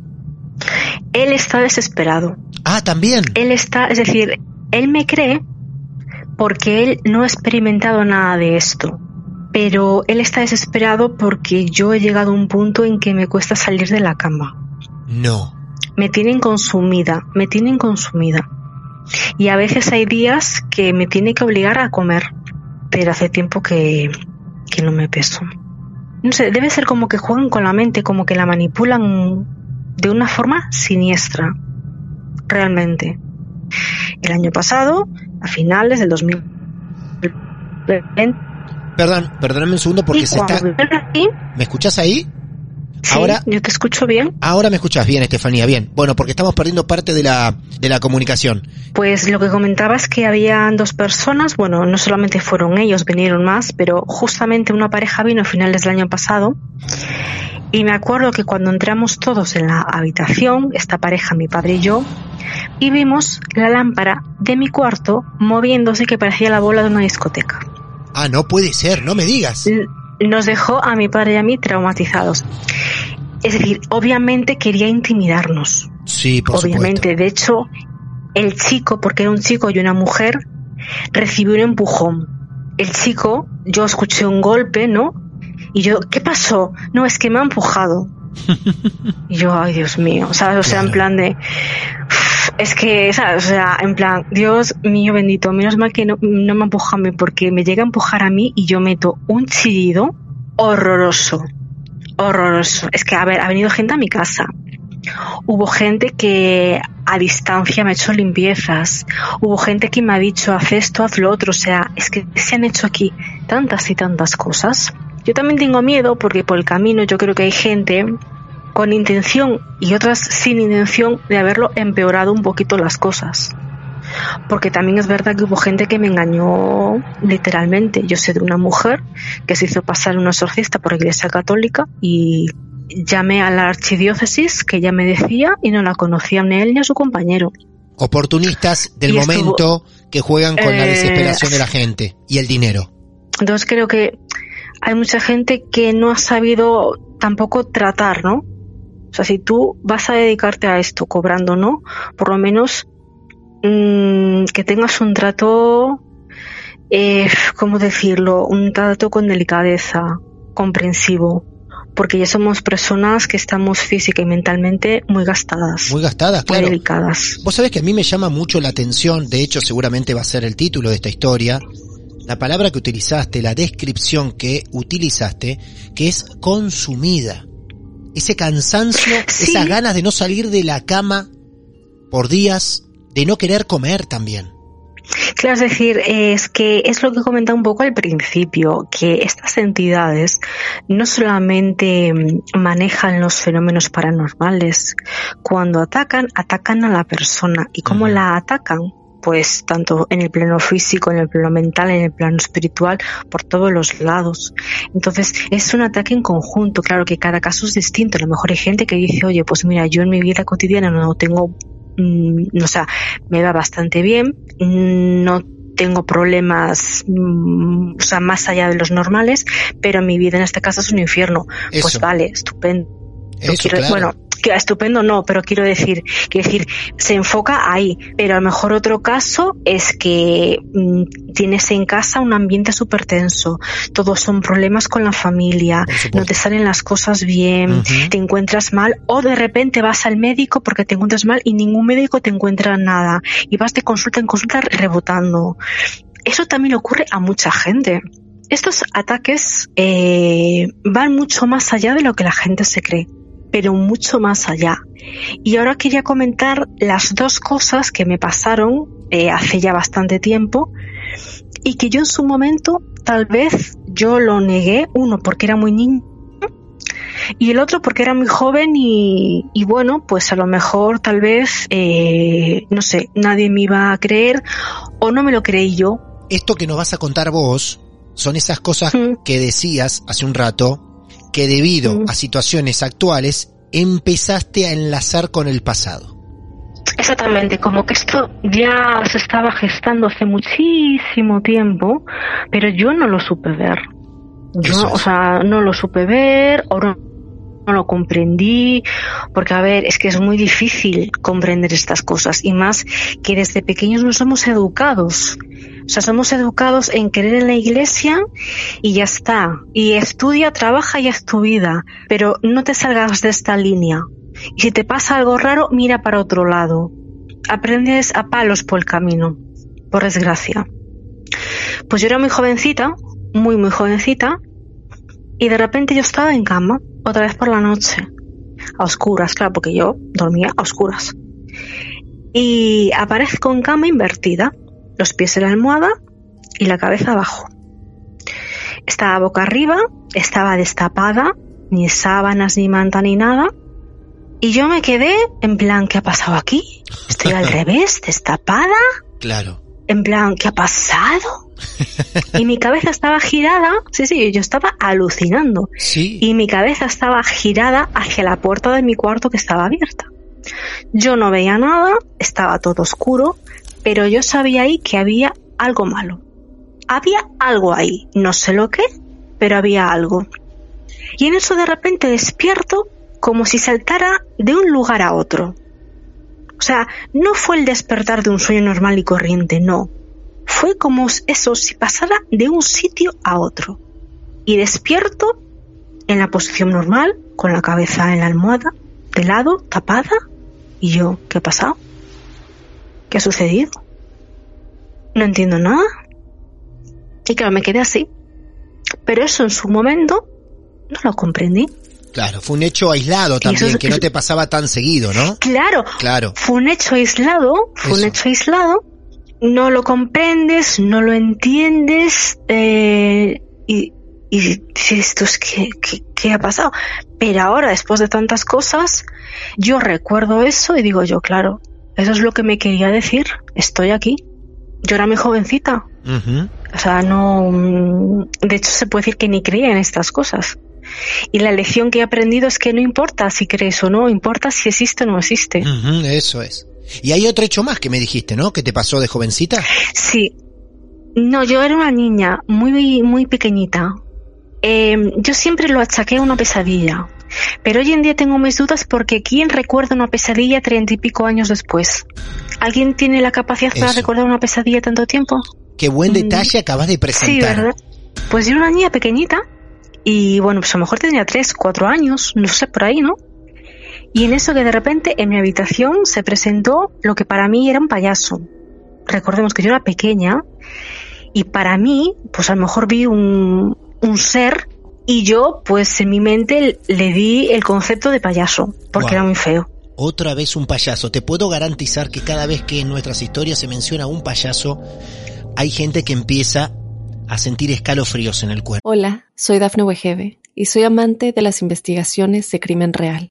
Él está desesperado. Ah, también. Él está, es decir, él me cree porque él no ha experimentado nada de esto. Pero él está desesperado porque yo he llegado a un punto en que me cuesta salir de la cama. No. me tienen consumida, me tienen consumida. Y a veces hay días que me tiene que obligar a comer, pero hace tiempo que, que no me peso. No sé, debe ser como que juegan con la mente, como que la manipulan de una forma siniestra, realmente. El año pasado, a finales del 2020, Perdón, perdóname un segundo porque se está... ¿Me escuchas ahí? Sí, Ahora- yo te escucho bien. Ahora me escuchas bien, Estefanía, bien. Bueno, porque estamos perdiendo parte de la, de la comunicación. Pues lo que comentaba es que habían dos personas, bueno, no solamente fueron ellos, vinieron más, pero justamente una pareja vino a finales del año pasado. Y me acuerdo que cuando entramos todos en la habitación, esta pareja, mi padre y yo, y vimos la lámpara de mi cuarto moviéndose que parecía la bola de una discoteca. Ah, no puede ser, no me digas. L- Nos dejó a mi padre y a mí traumatizados. Es decir, obviamente quería intimidarnos. Sí, por Obviamente, de hecho, el chico, porque era un chico y una mujer, recibió un empujón. El chico, yo escuché un golpe, ¿no? Y yo, ¿qué pasó? No, es que me ha empujado. Y yo, ay, Dios mío, ¿sabes? O sea, en plan de. "Uf, Es que, ¿sabes? O sea, en plan, Dios mío bendito, menos mal que no, no me empuja a mí, porque me llega a empujar a mí y yo meto un chillido horroroso. Horroroso. Es que, a ver, ha venido gente a mi casa. Hubo gente que a distancia me ha hecho limpiezas. Hubo gente que me ha dicho, haz esto, haz lo otro. O sea, es que se han hecho aquí tantas y tantas cosas. Yo también tengo miedo porque por el camino yo creo que hay gente con intención y otras sin intención de haberlo empeorado un poquito las cosas. Porque también es verdad que hubo gente que me engañó literalmente. Yo sé de una mujer que se hizo pasar una exorcista por la iglesia católica y llamé a la archidiócesis que ya me decía y no la conocía ni él ni a su compañero. Oportunistas del estuvo- momento que juegan con la Eh, desesperación de la gente y el dinero. Entonces creo que hay mucha gente que no ha sabido tampoco tratar, ¿no? O sea, si tú vas a dedicarte a esto cobrando, ¿no? Por lo menos mm, que tengas un trato, eh, ¿cómo decirlo? Un trato con delicadeza, comprensivo. Porque ya somos personas que estamos física y mentalmente muy gastadas, Muy gastadas, muy claro. delicadas. Vos sabés que a mí me llama mucho la atención, de hecho seguramente va a ser el título de esta historia, la palabra que utilizaste, la descripción que utilizaste, que es consumida. Ese cansancio, [LAUGHS] Sí. esas ganas de no salir de la cama por días, de no querer comer también. Claro, es decir, es que es lo que comentaba un poco al principio, que estas entidades no solamente mm, manejan los fenómenos paranormales, cuando atacan, atacan a la persona. ¿Y cómo la atacan? Pues tanto en el plano físico, en el plano mental, en el plano espiritual, por todos los lados. Entonces, es un ataque en conjunto. Claro que cada caso es distinto. A lo mejor hay gente que dice, oye, pues mira, yo en mi vida cotidiana no tengo mm, o sea, me va bastante bien, no tengo problemas, mm, o sea, más allá de los normales, pero mi vida en este caso es un infierno. Eso, Pues vale, estupendo. eso, Quiero- claro. Bueno, que estupendo no, pero quiero decir, quiero decir, se enfoca ahí, pero a lo mejor otro caso es que mm, tienes en casa un ambiente súper tenso, todos son problemas con la familia, no te salen las cosas bien, te encuentras mal o de repente vas al médico porque te encuentras mal y ningún médico te encuentra nada y vas de consulta en consulta rebotando. Eso también ocurre a mucha gente. Estos ataques eh, van mucho más allá de lo que la gente se cree, pero mucho más allá. Y ahora quería comentar las dos cosas que me pasaron eh, hace ya bastante tiempo y que yo en su momento tal vez yo lo negué, uno porque era muy niño y el otro porque era muy joven y, y bueno, pues a lo mejor tal vez, eh, no sé, nadie me iba a creer o no me lo creí yo. Esto que nos vas a contar vos son esas cosas Mm. que decías hace un rato, que debido Mm. a situaciones actuales empezaste a enlazar con el pasado. Exactamente, como que esto ya se estaba gestando hace muchísimo tiempo, pero yo no lo supe ver. Yo, o sea, no lo supe ver o no, no lo comprendí, porque a ver, es que es muy difícil comprender estas cosas y más que desde pequeños no somos educados. O sea, somos educados en querer en la iglesia y ya está. Y estudia, trabaja y es tu vida. Pero no te salgas de esta línea. Y si te pasa algo raro, mira para otro lado. Aprendes a palos por el camino, por desgracia. Pues yo era muy jovencita, muy, muy jovencita, y de repente yo estaba en cama, otra vez por la noche, a oscuras, claro, porque yo dormía a oscuras. Y aparezco en cama invertida, los pies en la almohada y la cabeza abajo. Estaba boca arriba, estaba destapada, ni sábanas, ni manta, ni nada. Y yo me quedé en plan, ¿qué ha pasado aquí? Estoy al [LAUGHS] revés, destapada, Claro. en plan, ¿qué ha pasado? Y mi cabeza estaba girada, sí, sí, yo estaba alucinando. Sí. Y mi cabeza estaba girada hacia la puerta de mi cuarto que estaba abierta. Yo no veía nada, estaba todo oscuro, pero yo sabía ahí que había algo malo. Había algo ahí, no sé lo que, pero había algo. Y en eso de repente despierto como si saltara de un lugar a otro. O sea, no fue el despertar de un sueño normal y corriente, no. Fue como eso si pasara de un sitio a otro. Y despierto en la posición normal, con la cabeza en la almohada, de lado, tapada. Y yo, ¿qué ha pasado? ¿Qué ha sucedido? No entiendo nada. Y claro, me quedé así. Pero eso en su momento no lo comprendí. Claro, fue un hecho aislado también, que no te pasaba tan seguido, ¿no? Claro, Claro. fue un hecho aislado, fue un hecho aislado, no lo comprendes, no lo entiendes, eh, y, y dices, esto es que, que- ¿qué ha pasado? Pero ahora, después de tantas cosas, yo recuerdo eso y digo yo, claro, eso es lo que me quería decir, estoy aquí. Yo era muy jovencita, o sea, no, de hecho se puede decir que ni creía en estas cosas. Y la lección que he aprendido es que no importa si crees o no, importa si existe o no existe. Eso es. Y hay otro hecho más que me dijiste, ¿no? ¿Que te pasó de jovencita? Sí. No, yo era una niña muy, muy pequeñita. Eh, yo siempre lo achaqué a una pesadilla. Pero hoy en día tengo mis dudas porque ¿quién recuerda una pesadilla treinta y pico años después? ¿Alguien tiene la capacidad para recordar una pesadilla tanto tiempo? Qué buen Mm. detalle acabas de Sí, presentar. ¿verdad? Pues yo era una niña pequeñita y bueno, pues a lo mejor tenía tres, cuatro años, no sé, por ahí, ¿no? Y en eso que de repente en mi habitación se presentó lo que para mí era un payaso. Recordemos que yo era pequeña y para mí, pues a lo mejor vi un, un ser y yo, pues en mi mente le di el concepto de payaso, porque era muy feo. Otra vez un payaso. Te puedo garantizar que cada vez que en nuestras historias se menciona un payaso, hay gente que empieza a sentir escalofríos en el cuerpo. Hola, soy Dafne Wegebe y soy amante de las investigaciones de crimen real.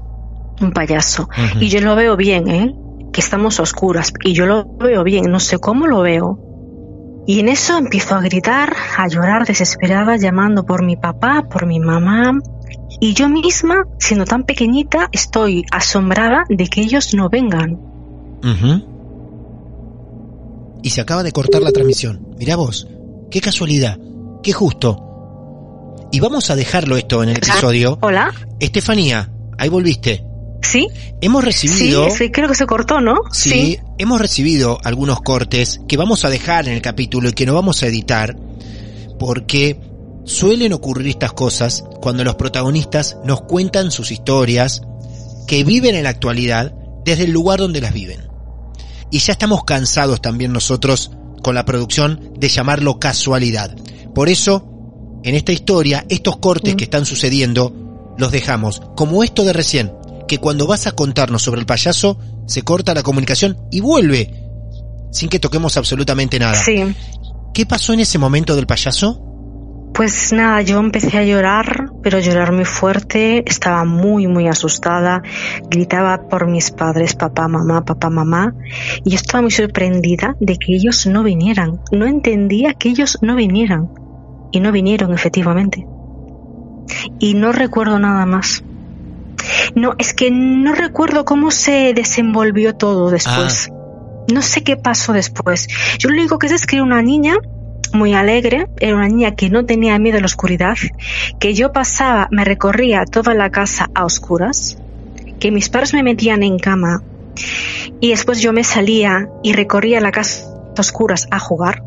Un payaso. Y yo lo veo bien, ¿eh? Que estamos a oscuras. Y yo lo veo bien, no sé cómo lo veo. Y en eso empiezo a gritar, a llorar desesperada, llamando por mi papá, por mi mamá. Y yo misma, siendo tan pequeñita, estoy asombrada de que ellos no vengan. Y se acaba de cortar la transmisión. Mirá vos, qué casualidad, qué justo. Y vamos a dejarlo esto en el episodio. Hola, Estefanía, ahí volviste. ¿Sí? Hemos Sí, recibido... sí, creo que se cortó, ¿no? Sí, hemos recibido algunos cortes que vamos a dejar en el capítulo y que no vamos a editar porque suelen ocurrir estas cosas cuando los protagonistas nos cuentan sus historias que viven en la actualidad desde el lugar donde las viven. Y ya estamos cansados también nosotros con la producción de llamarlo casualidad. Por eso, en esta historia, estos cortes Mm. que están sucediendo los dejamos, como esto de recién, que cuando vas a contarnos sobre el payaso, se corta la comunicación y vuelve, sin que toquemos absolutamente nada. Sí. ¿Qué pasó en ese momento del payaso? Pues nada, yo empecé a llorar, pero llorar muy fuerte, estaba muy, muy asustada, gritaba por mis padres, papá, mamá, papá, mamá, y yo estaba muy sorprendida de que ellos no vinieran, no entendía que ellos no vinieran, y no vinieron efectivamente. Y no recuerdo nada más. No, es que no recuerdo cómo se desenvolvió todo después. No sé qué pasó después. Yo lo único que sé es que era una niña muy alegre, era una niña que no tenía miedo a la oscuridad, que yo pasaba, me recorría toda la casa a oscuras, que mis padres me metían en cama y después yo me salía y recorría la casa a oscuras a jugar.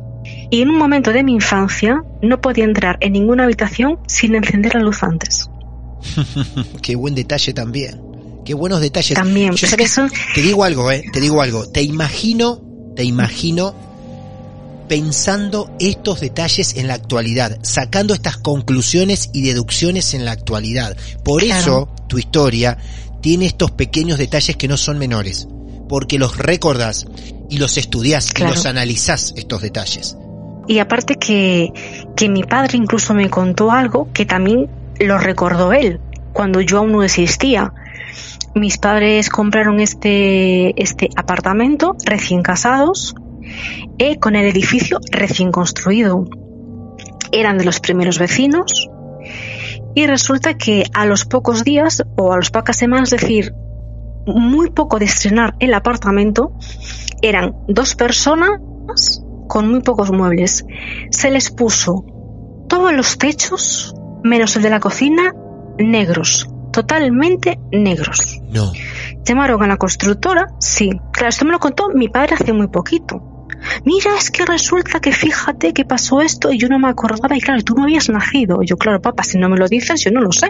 Y en un momento de mi infancia no podía entrar en ninguna habitación sin encender la luz antes. [LAUGHS] Qué buen detalle también. Qué buenos detalles. También, Yo, Te digo algo, eh. Te digo algo. Te imagino, te imagino pensando estos detalles en la actualidad, sacando estas conclusiones y deducciones en la actualidad. Por Claro. eso tu historia tiene estos pequeños detalles que no son menores, porque los recordás y los estudiás Claro. y los analizás estos detalles. Y aparte que, que mi padre incluso me contó algo que también lo recordó él, cuando yo aún no existía. Mis padres compraron este, este apartamento recién casados, eh, con el edificio recién construido. Eran de los primeros vecinos y resulta que a los pocos días o a las pocas semanas, es decir, muy poco de estrenar el apartamento, eran dos personas con muy pocos muebles. Se les puso todos los techos, menos el de la cocina, negros, totalmente negros. No. Llamaron a la constructora, sí. Claro, esto me lo contó mi padre hace muy poquito. Mira, es que resulta que fíjate que pasó esto y yo no me acordaba y claro, tú no habías nacido. Y yo, claro, papá, si no me lo dices, yo no lo sé.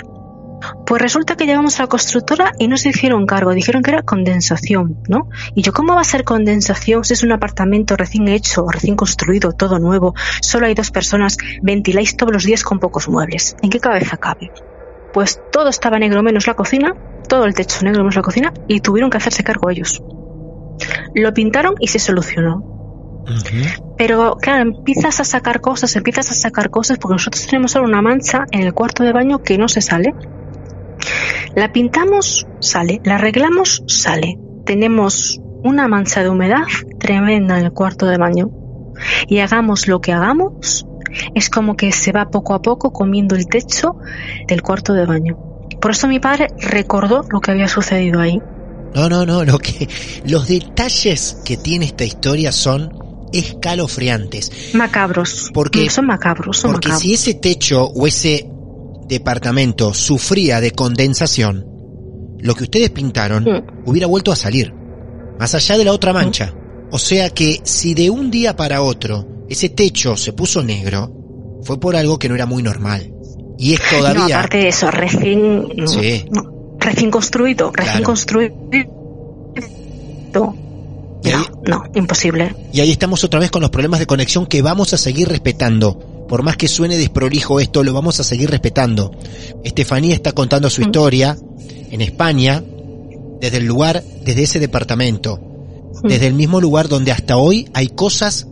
Pues resulta que llegamos a la constructora y no se hicieron cargo, dijeron que era condensación, ¿no? Y yo, ¿cómo va a ser condensación si es un apartamento recién hecho, recién construido, todo nuevo? Solo hay dos personas, ventiláis todos los días con pocos muebles. ¿En qué cabeza cabe? Pues todo estaba negro menos la cocina, todo el techo negro menos la cocina, y tuvieron que hacerse cargo ellos. Lo pintaron y se solucionó. Pero claro, empiezas a sacar cosas, empiezas a sacar cosas, porque nosotros tenemos solo una mancha en el cuarto de baño que no se sale. La pintamos, sale. La arreglamos, sale. Tenemos una mancha de humedad tremenda en el cuarto de baño. Y hagamos lo que hagamos, es como que se va poco a poco comiendo el techo del cuarto de baño. Por eso mi padre recordó lo que había sucedido ahí. No, no, no, lo que los detalles que tiene esta historia son escalofriantes. Macabros. Porque son macabros, son porque macabros. si ese techo o ese departamento sufría de condensación, lo que ustedes pintaron hubiera vuelto a salir, más allá de la otra mancha. O sea que si de un día para otro ese techo se puso negro, fue por algo que no era muy normal. Y es No, todavía... aparte de eso, recién, no, Sí. no, recién construido, recién Claro. construido. Ahí- No, no, imposible. Y ahí estamos otra vez con los problemas de conexión que vamos a seguir respetando. Por más que suene desprolijo esto, lo vamos a seguir respetando. Estefanía está contando su Mm. historia en España, desde el lugar, desde ese departamento, Mm. desde el mismo lugar donde hasta hoy hay cosas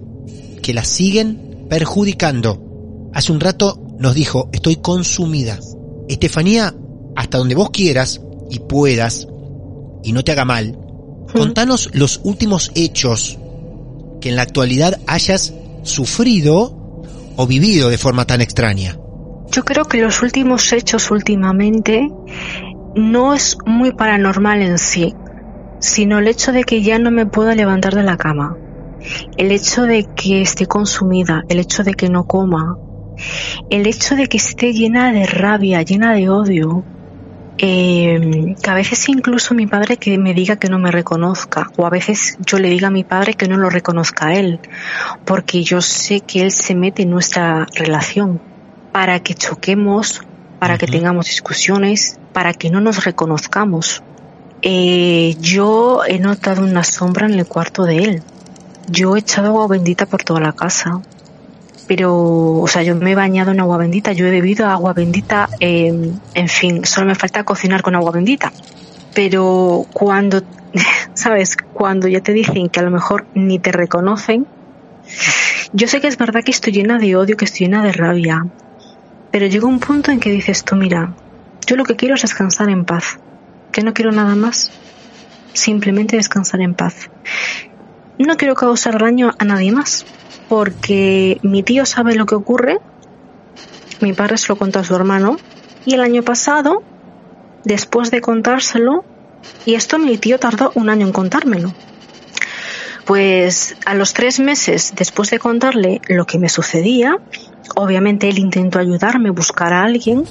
que la siguen perjudicando. Hace un rato nos dijo, estoy consumida. Estefanía, hasta donde vos quieras y puedas, y no te haga mal, contanos los últimos hechos que en la actualidad hayas sufrido o vivido de forma tan extraña. Yo creo que los últimos hechos últimamente no es muy paranormal en sí, sino el hecho de que ya no me puedo levantar de la cama, el hecho de que esté consumida, el hecho de que no coma, el hecho de que esté llena de rabia, llena de odio, eh, que a veces incluso mi padre que me diga que no me reconozca, o a veces yo le diga a mi padre que no lo reconozca a él, porque yo sé que él se mete en nuestra relación para que choquemos, para que tengamos discusiones, para que no nos reconozcamos. Eh, yo he notado una sombra en el cuarto de él. Yo he echado agua bendita por toda la casa. Pero, o sea, yo me he bañado en agua bendita, yo he bebido agua bendita, eh, en fin, solo me falta cocinar con agua bendita. Pero cuando, [LAUGHS] ¿sabes? Cuando ya te dicen que a lo mejor ni te reconocen, yo sé que es verdad que estoy llena de odio, que estoy llena de rabia, pero llega un punto en que dices tú, mira, yo lo que quiero es descansar en paz, que no quiero nada más, simplemente descansar en paz. No quiero causar daño a nadie más, porque mi tío sabe lo que ocurre, mi padre se lo contó a su hermano, y el año pasado, después de contárselo, y esto mi tío tardó un año en contármelo. Pues a los tres meses después de contarle lo que me sucedía, obviamente él intentó ayudarme, buscar a alguien,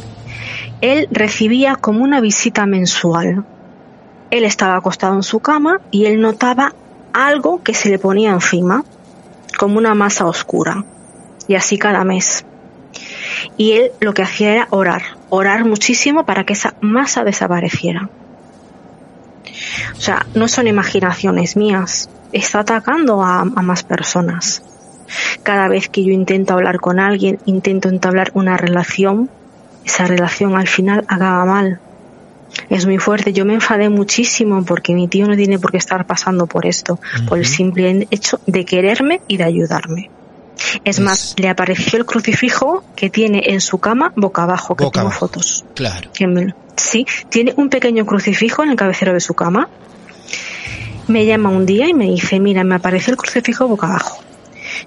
él recibía como una visita mensual. Él estaba acostado en su cama y él notaba algo que se le ponía encima, como una masa oscura, y así cada mes. Y él lo que hacía era orar, orar muchísimo para que esa masa desapareciera. O sea, no son imaginaciones mías, está atacando a, más personas. Cada vez que yo intento hablar con alguien, intento entablar una relación, esa relación al final acaba mal. Es muy fuerte. Yo me enfadé muchísimo porque mi tío no tiene por qué estar pasando por esto, por el simple hecho de quererme y de ayudarme. Es Es- más, le apareció el crucifijo que tiene en su cama boca abajo, que Boca tengo abajo. fotos. Claro. Sí, tiene un pequeño crucifijo en el cabecero de su cama. Me llama un día y me dice, mira, me apareció el crucifijo boca abajo.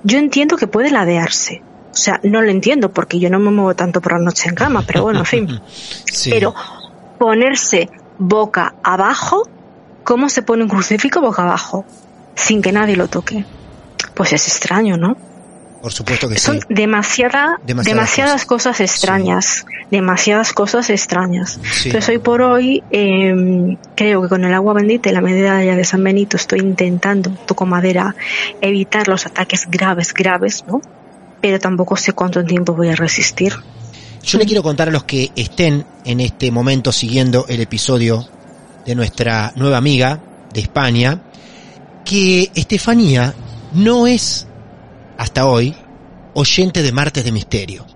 Yo entiendo que puede ladearse. O sea, no lo entiendo porque yo no me muevo tanto por la noche en cama, pero bueno, en fin. [LAUGHS] Sí. Pero ponerse boca abajo, ¿cómo se pone un crucifijo boca abajo? Sin que nadie lo toque. Pues es extraño, ¿no? Por supuesto que sí. Son demasiada, Demasiadas demasiadas, cosas, extrañas, demasiadas cosas extrañas. Sí. Entonces hoy por hoy eh, creo que con el agua bendita y la medalla de San Benito estoy intentando, toco madera, evitar los ataques graves, graves, ¿no? Pero tampoco sé cuánto tiempo voy a resistir. Yo le quiero contar a los que estén en este momento siguiendo el episodio de nuestra nueva amiga de España, que Estefanía no es, hasta hoy, oyente de Martes de Misterio.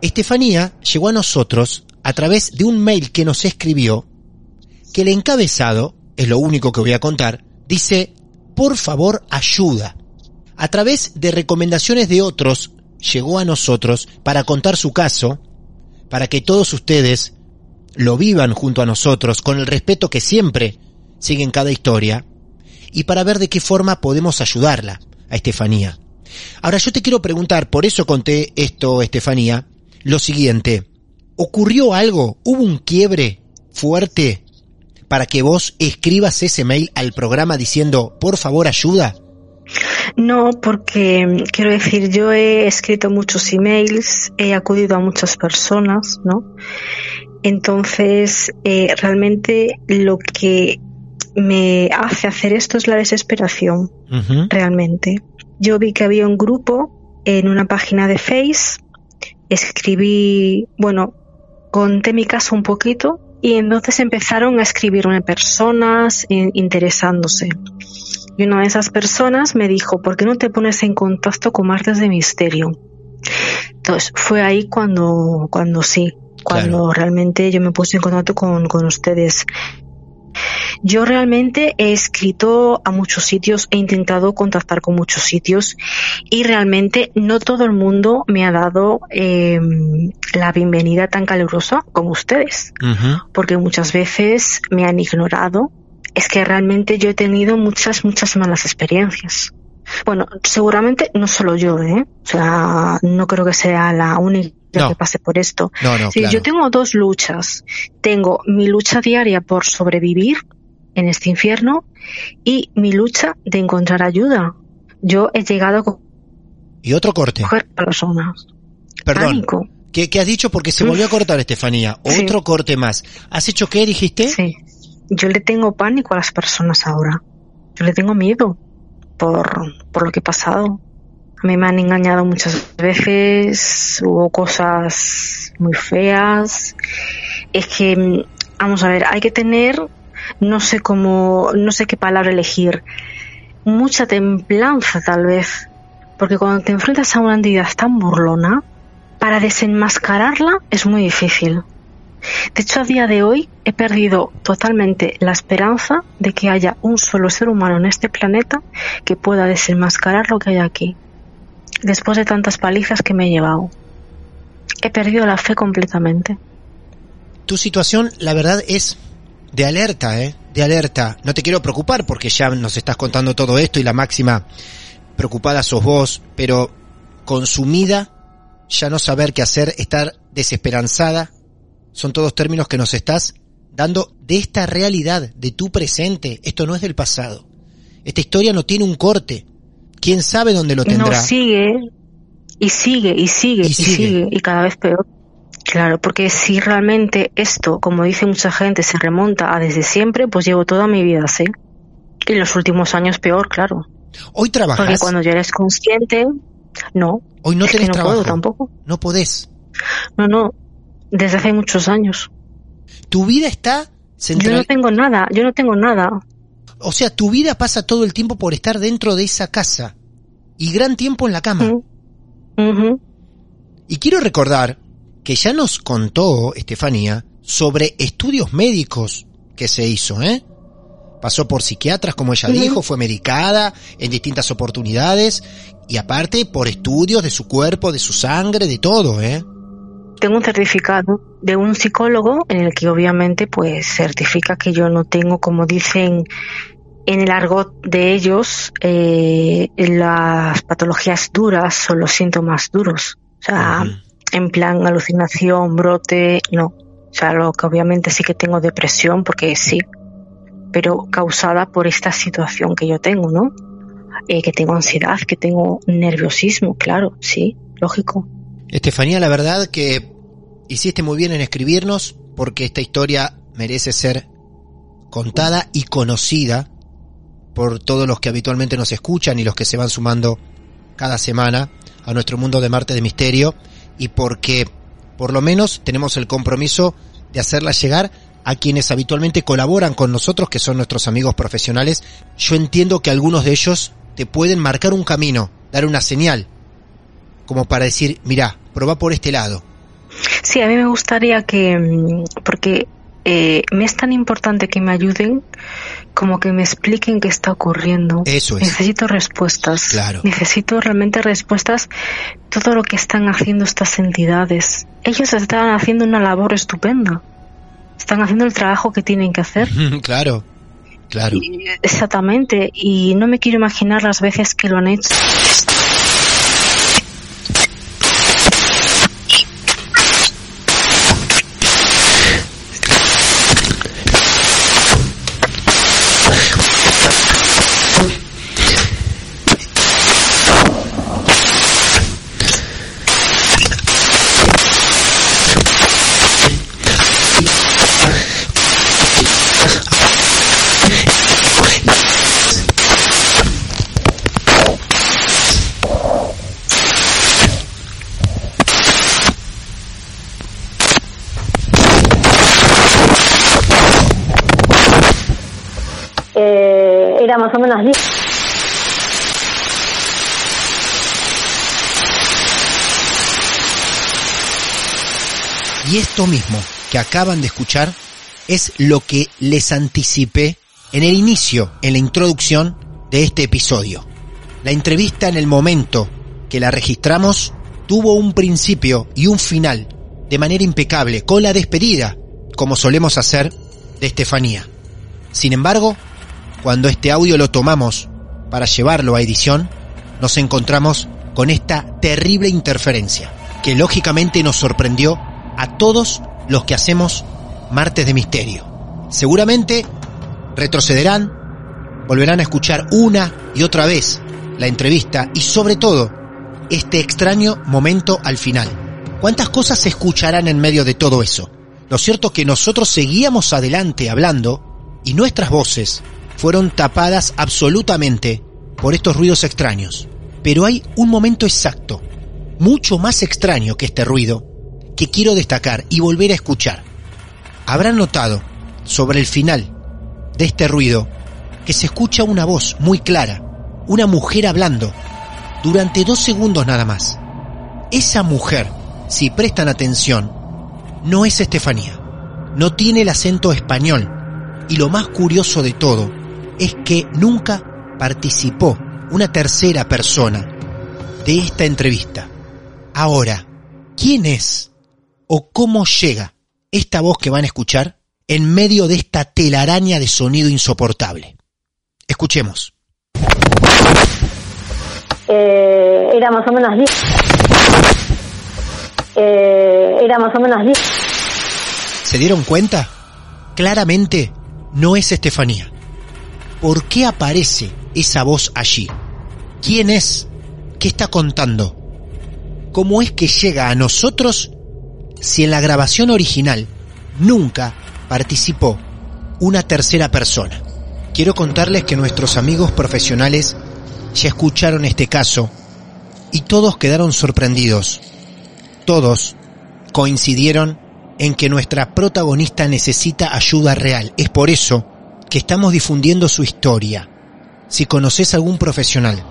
Estefanía llegó a nosotros a través de un mail que nos escribió, que el encabezado, es lo único que voy a contar, dice, por favor ayuda. A través de recomendaciones de otros, llegó a nosotros para contar su caso, para que todos ustedes lo vivan junto a nosotros con el respeto que siempre sigue en cada historia, y para ver de qué forma podemos ayudarla a Estefanía. Ahora yo te quiero preguntar, por eso conté esto, Estefanía, lo siguiente. ¿Ocurrió algo? ¿Hubo un quiebre fuerte para que vos escribas ese mail al programa diciendo, por favor, ayuda? No, porque quiero decir, yo he escrito muchos emails, he acudido a muchas personas, ¿no? Entonces, eh, realmente lo que me hace hacer esto es la desesperación, realmente. Yo vi que había un grupo en una página de Face, escribí, bueno, conté mi caso un poquito y entonces empezaron a escribirme personas interesándose. Y una de esas personas me dijo, ¿por qué no te pones en contacto con Martes de Misterio? Entonces fue ahí cuando, cuando sí, cuando realmente yo me puse en contacto con, con ustedes. Yo realmente he escrito a muchos sitios, he intentado contactar con muchos sitios y realmente no todo el mundo me ha dado eh, la bienvenida tan calurosa como ustedes, porque muchas veces me han ignorado. Es que realmente yo he tenido muchas, muchas malas experiencias. Bueno, seguramente no solo yo, ¿eh? O sea, no creo que sea la única que pase por esto. No, no, Yo tengo dos luchas. Tengo mi lucha diaria por sobrevivir en este infierno y mi lucha de encontrar ayuda. Yo he llegado a y otro corte. personas. Perdón. ¿Qué, has dicho? Porque se volvió a cortar, Estefanía. Otro corte más. ¿Has hecho qué, dijiste? Sí. Yo le tengo pánico a las personas ahora. Yo le tengo miedo por, por lo que he pasado. A mí me han engañado muchas veces, hubo cosas muy feas. Es que, vamos a ver, hay que tener no sé cómo, no sé qué palabra elegir, mucha templanza tal vez, porque cuando te enfrentas a una entidad tan burlona, para desenmascararla es muy difícil. De hecho, a día de hoy he perdido totalmente la esperanza de que haya un solo ser humano en este planeta que pueda desenmascarar lo que hay aquí. Después de tantas palizas que me he llevado. He perdido la fe completamente. Tu situación, la verdad, es de alerta, ¿eh? De alerta. No te quiero preocupar porque ya nos estás contando todo esto y la máxima preocupada sos vos, pero consumida, ya no saber qué hacer, estar desesperanzada, son todos términos que nos estás dando de esta realidad, de tu presente. Esto no es del pasado. Esta historia no tiene un corte. ¿Quién sabe dónde lo tendrá? No, sigue, y sigue, y sigue, y, sigue, y cada vez peor. Claro, porque si realmente esto, como dice mucha gente, se remonta a desde siempre, pues llevo toda mi vida así. Y los últimos años peor, claro. Hoy trabajas. Porque cuando ya eres consciente, no. Hoy no tenés no trabajo. Puedo, tampoco. No podés. No, no. Desde hace muchos años. Tu vida está centrada. Yo no tengo nada. Yo no tengo nada. O sea, tu vida pasa todo el tiempo por estar dentro de esa casa y gran tiempo en la cama. Y quiero recordar que ya nos contó Estefanía sobre estudios médicos que se hizo, ¿eh? Pasó por psiquiatras, como ella dijo, fue medicada en distintas oportunidades y aparte por estudios de su cuerpo, de su sangre, de todo, ¿eh? Tengo un certificado de un psicólogo en el que obviamente pues certifica que yo no tengo, como dicen en el argot de ellos, eh, las patologías duras o los síntomas duros. O sea, en plan alucinación, brote, no. O sea, lo que obviamente sí que tengo depresión, porque sí, pero causada por esta situación que yo tengo, ¿no? Eh, que tengo ansiedad, que tengo nerviosismo, claro, sí, lógico. Estefanía, la verdad que hiciste muy bien en escribirnos, porque esta historia merece ser contada y conocida por todos los que habitualmente nos escuchan y los que se van sumando cada semana a nuestro mundo de Marte de Misterio y porque por lo menos tenemos el compromiso de hacerla llegar a quienes habitualmente colaboran con nosotros, que son nuestros amigos profesionales. Yo entiendo que algunos de ellos te pueden marcar un camino, dar una señal, como para decir, mira, probá por este lado. Sí, a mí me gustaría que, mm, porque eh, me es tan importante que me ayuden como que me expliquen qué está ocurriendo. Eso es. Necesito respuestas. Claro. Necesito realmente respuestas todo lo que están haciendo estas entidades. Ellos están haciendo una labor estupenda. Están haciendo el trabajo que tienen que hacer. [LAUGHS] claro, claro. Exactamente. Y no me quiero imaginar las veces que lo han hecho. Eh, era más o menos 10. Y esto mismo que acaban de escuchar es lo que les anticipé en el inicio, en la introducción de este episodio. La entrevista en el momento que la registramos tuvo un principio y un final de manera impecable, con la despedida, como solemos hacer, de Estefanía. Sin embargo, cuando este audio lo tomamos para llevarlo a edición, nos encontramos con esta terrible interferencia, que lógicamente nos sorprendió a todos los que hacemos Martes de Misterio. Seguramente retrocederán, volverán a escuchar una y otra vez la entrevista y sobre todo este extraño momento al final. ¿Cuántas cosas se escucharán en medio de todo eso? Lo cierto es que nosotros seguíamos adelante hablando y nuestras voces fueron tapadas absolutamente por estos ruidos extraños. Pero hay un momento exacto, mucho más extraño que este ruido, que quiero destacar y volver a escuchar. Habrán notado, sobre el final de este ruido, que se escucha una voz muy clara, una mujer hablando, durante dos segundos nada más. Esa mujer, si prestan atención, no es Estefanía, no tiene el acento español, y lo más curioso de todo es que nunca participó una tercera persona de esta entrevista. Ahora, ¿quién es o cómo llega esta voz que van a escuchar en medio de esta telaraña de sonido insoportable? Escuchemos. Eh, era más o menos 10. Eh, era más o menos 10. ¿Se dieron cuenta? Claramente no es Estefanía. ¿Por qué aparece esa voz allí? ¿Quién es? ¿Qué está contando? ¿Cómo es que llega a nosotros si en la grabación original nunca participó una tercera persona? Quiero contarles que nuestros amigos profesionales ya escucharon este caso y todos quedaron sorprendidos. Todos coincidieron en que nuestra protagonista necesita ayuda real. Es por eso que estamos difundiendo su historia. Si conoces algún profesional,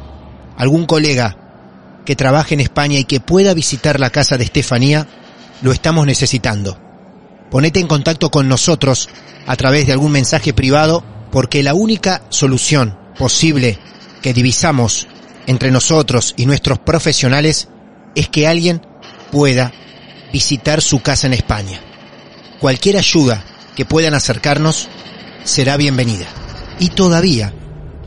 algún colega que trabaje en España y que pueda visitar la casa de Estefanía, lo estamos necesitando. Ponete en contacto con nosotros a través de algún mensaje privado porque la única solución posible que divisamos entre nosotros y nuestros profesionales es que alguien pueda visitar su casa en España. Cualquier ayuda que puedan acercarnos será bienvenida. Y todavía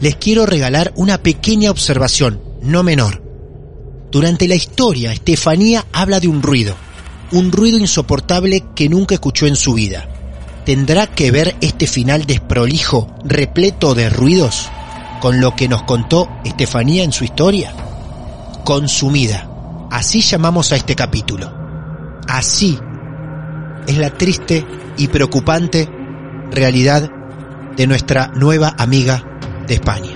les quiero regalar una pequeña observación, no menor. Durante la historia, Estefanía habla de un ruido, un ruido insoportable que nunca escuchó en su vida. ¿Tendrá que ver este final desprolijo, repleto de ruidos, con lo que nos contó Estefanía en su historia? Consumida. Así llamamos a este capítulo. Así es la triste y preocupante realidad de nuestra nueva amiga de España.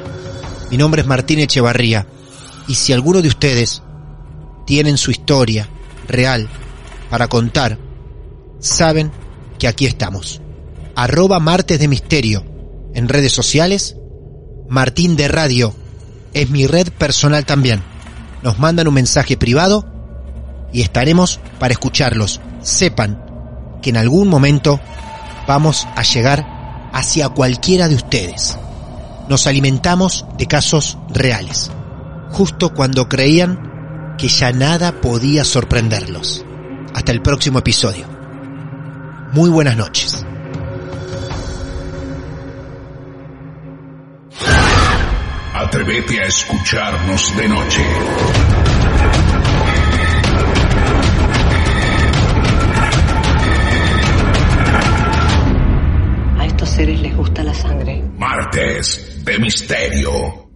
Mi nombre es Martín Echevarría y si alguno de ustedes tienen su historia real para contar, saben que aquí estamos. Arroba Martes de Misterio en redes sociales. Martín de Radio es mi red personal también. Nos mandan un mensaje privado y estaremos para escucharlos sepan que en algún momento vamos a llegar hacia cualquiera de ustedes. Nos alimentamos de casos reales, justo cuando creían que ya nada podía sorprenderlos. Hasta el próximo episodio. Muy buenas noches. Atrévete a escucharnos de noche. A estos seres les gusta la sangre. Martes de Misterio.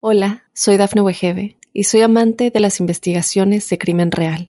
Hola, soy Dafne Wegebe y soy amante de las investigaciones de crimen real.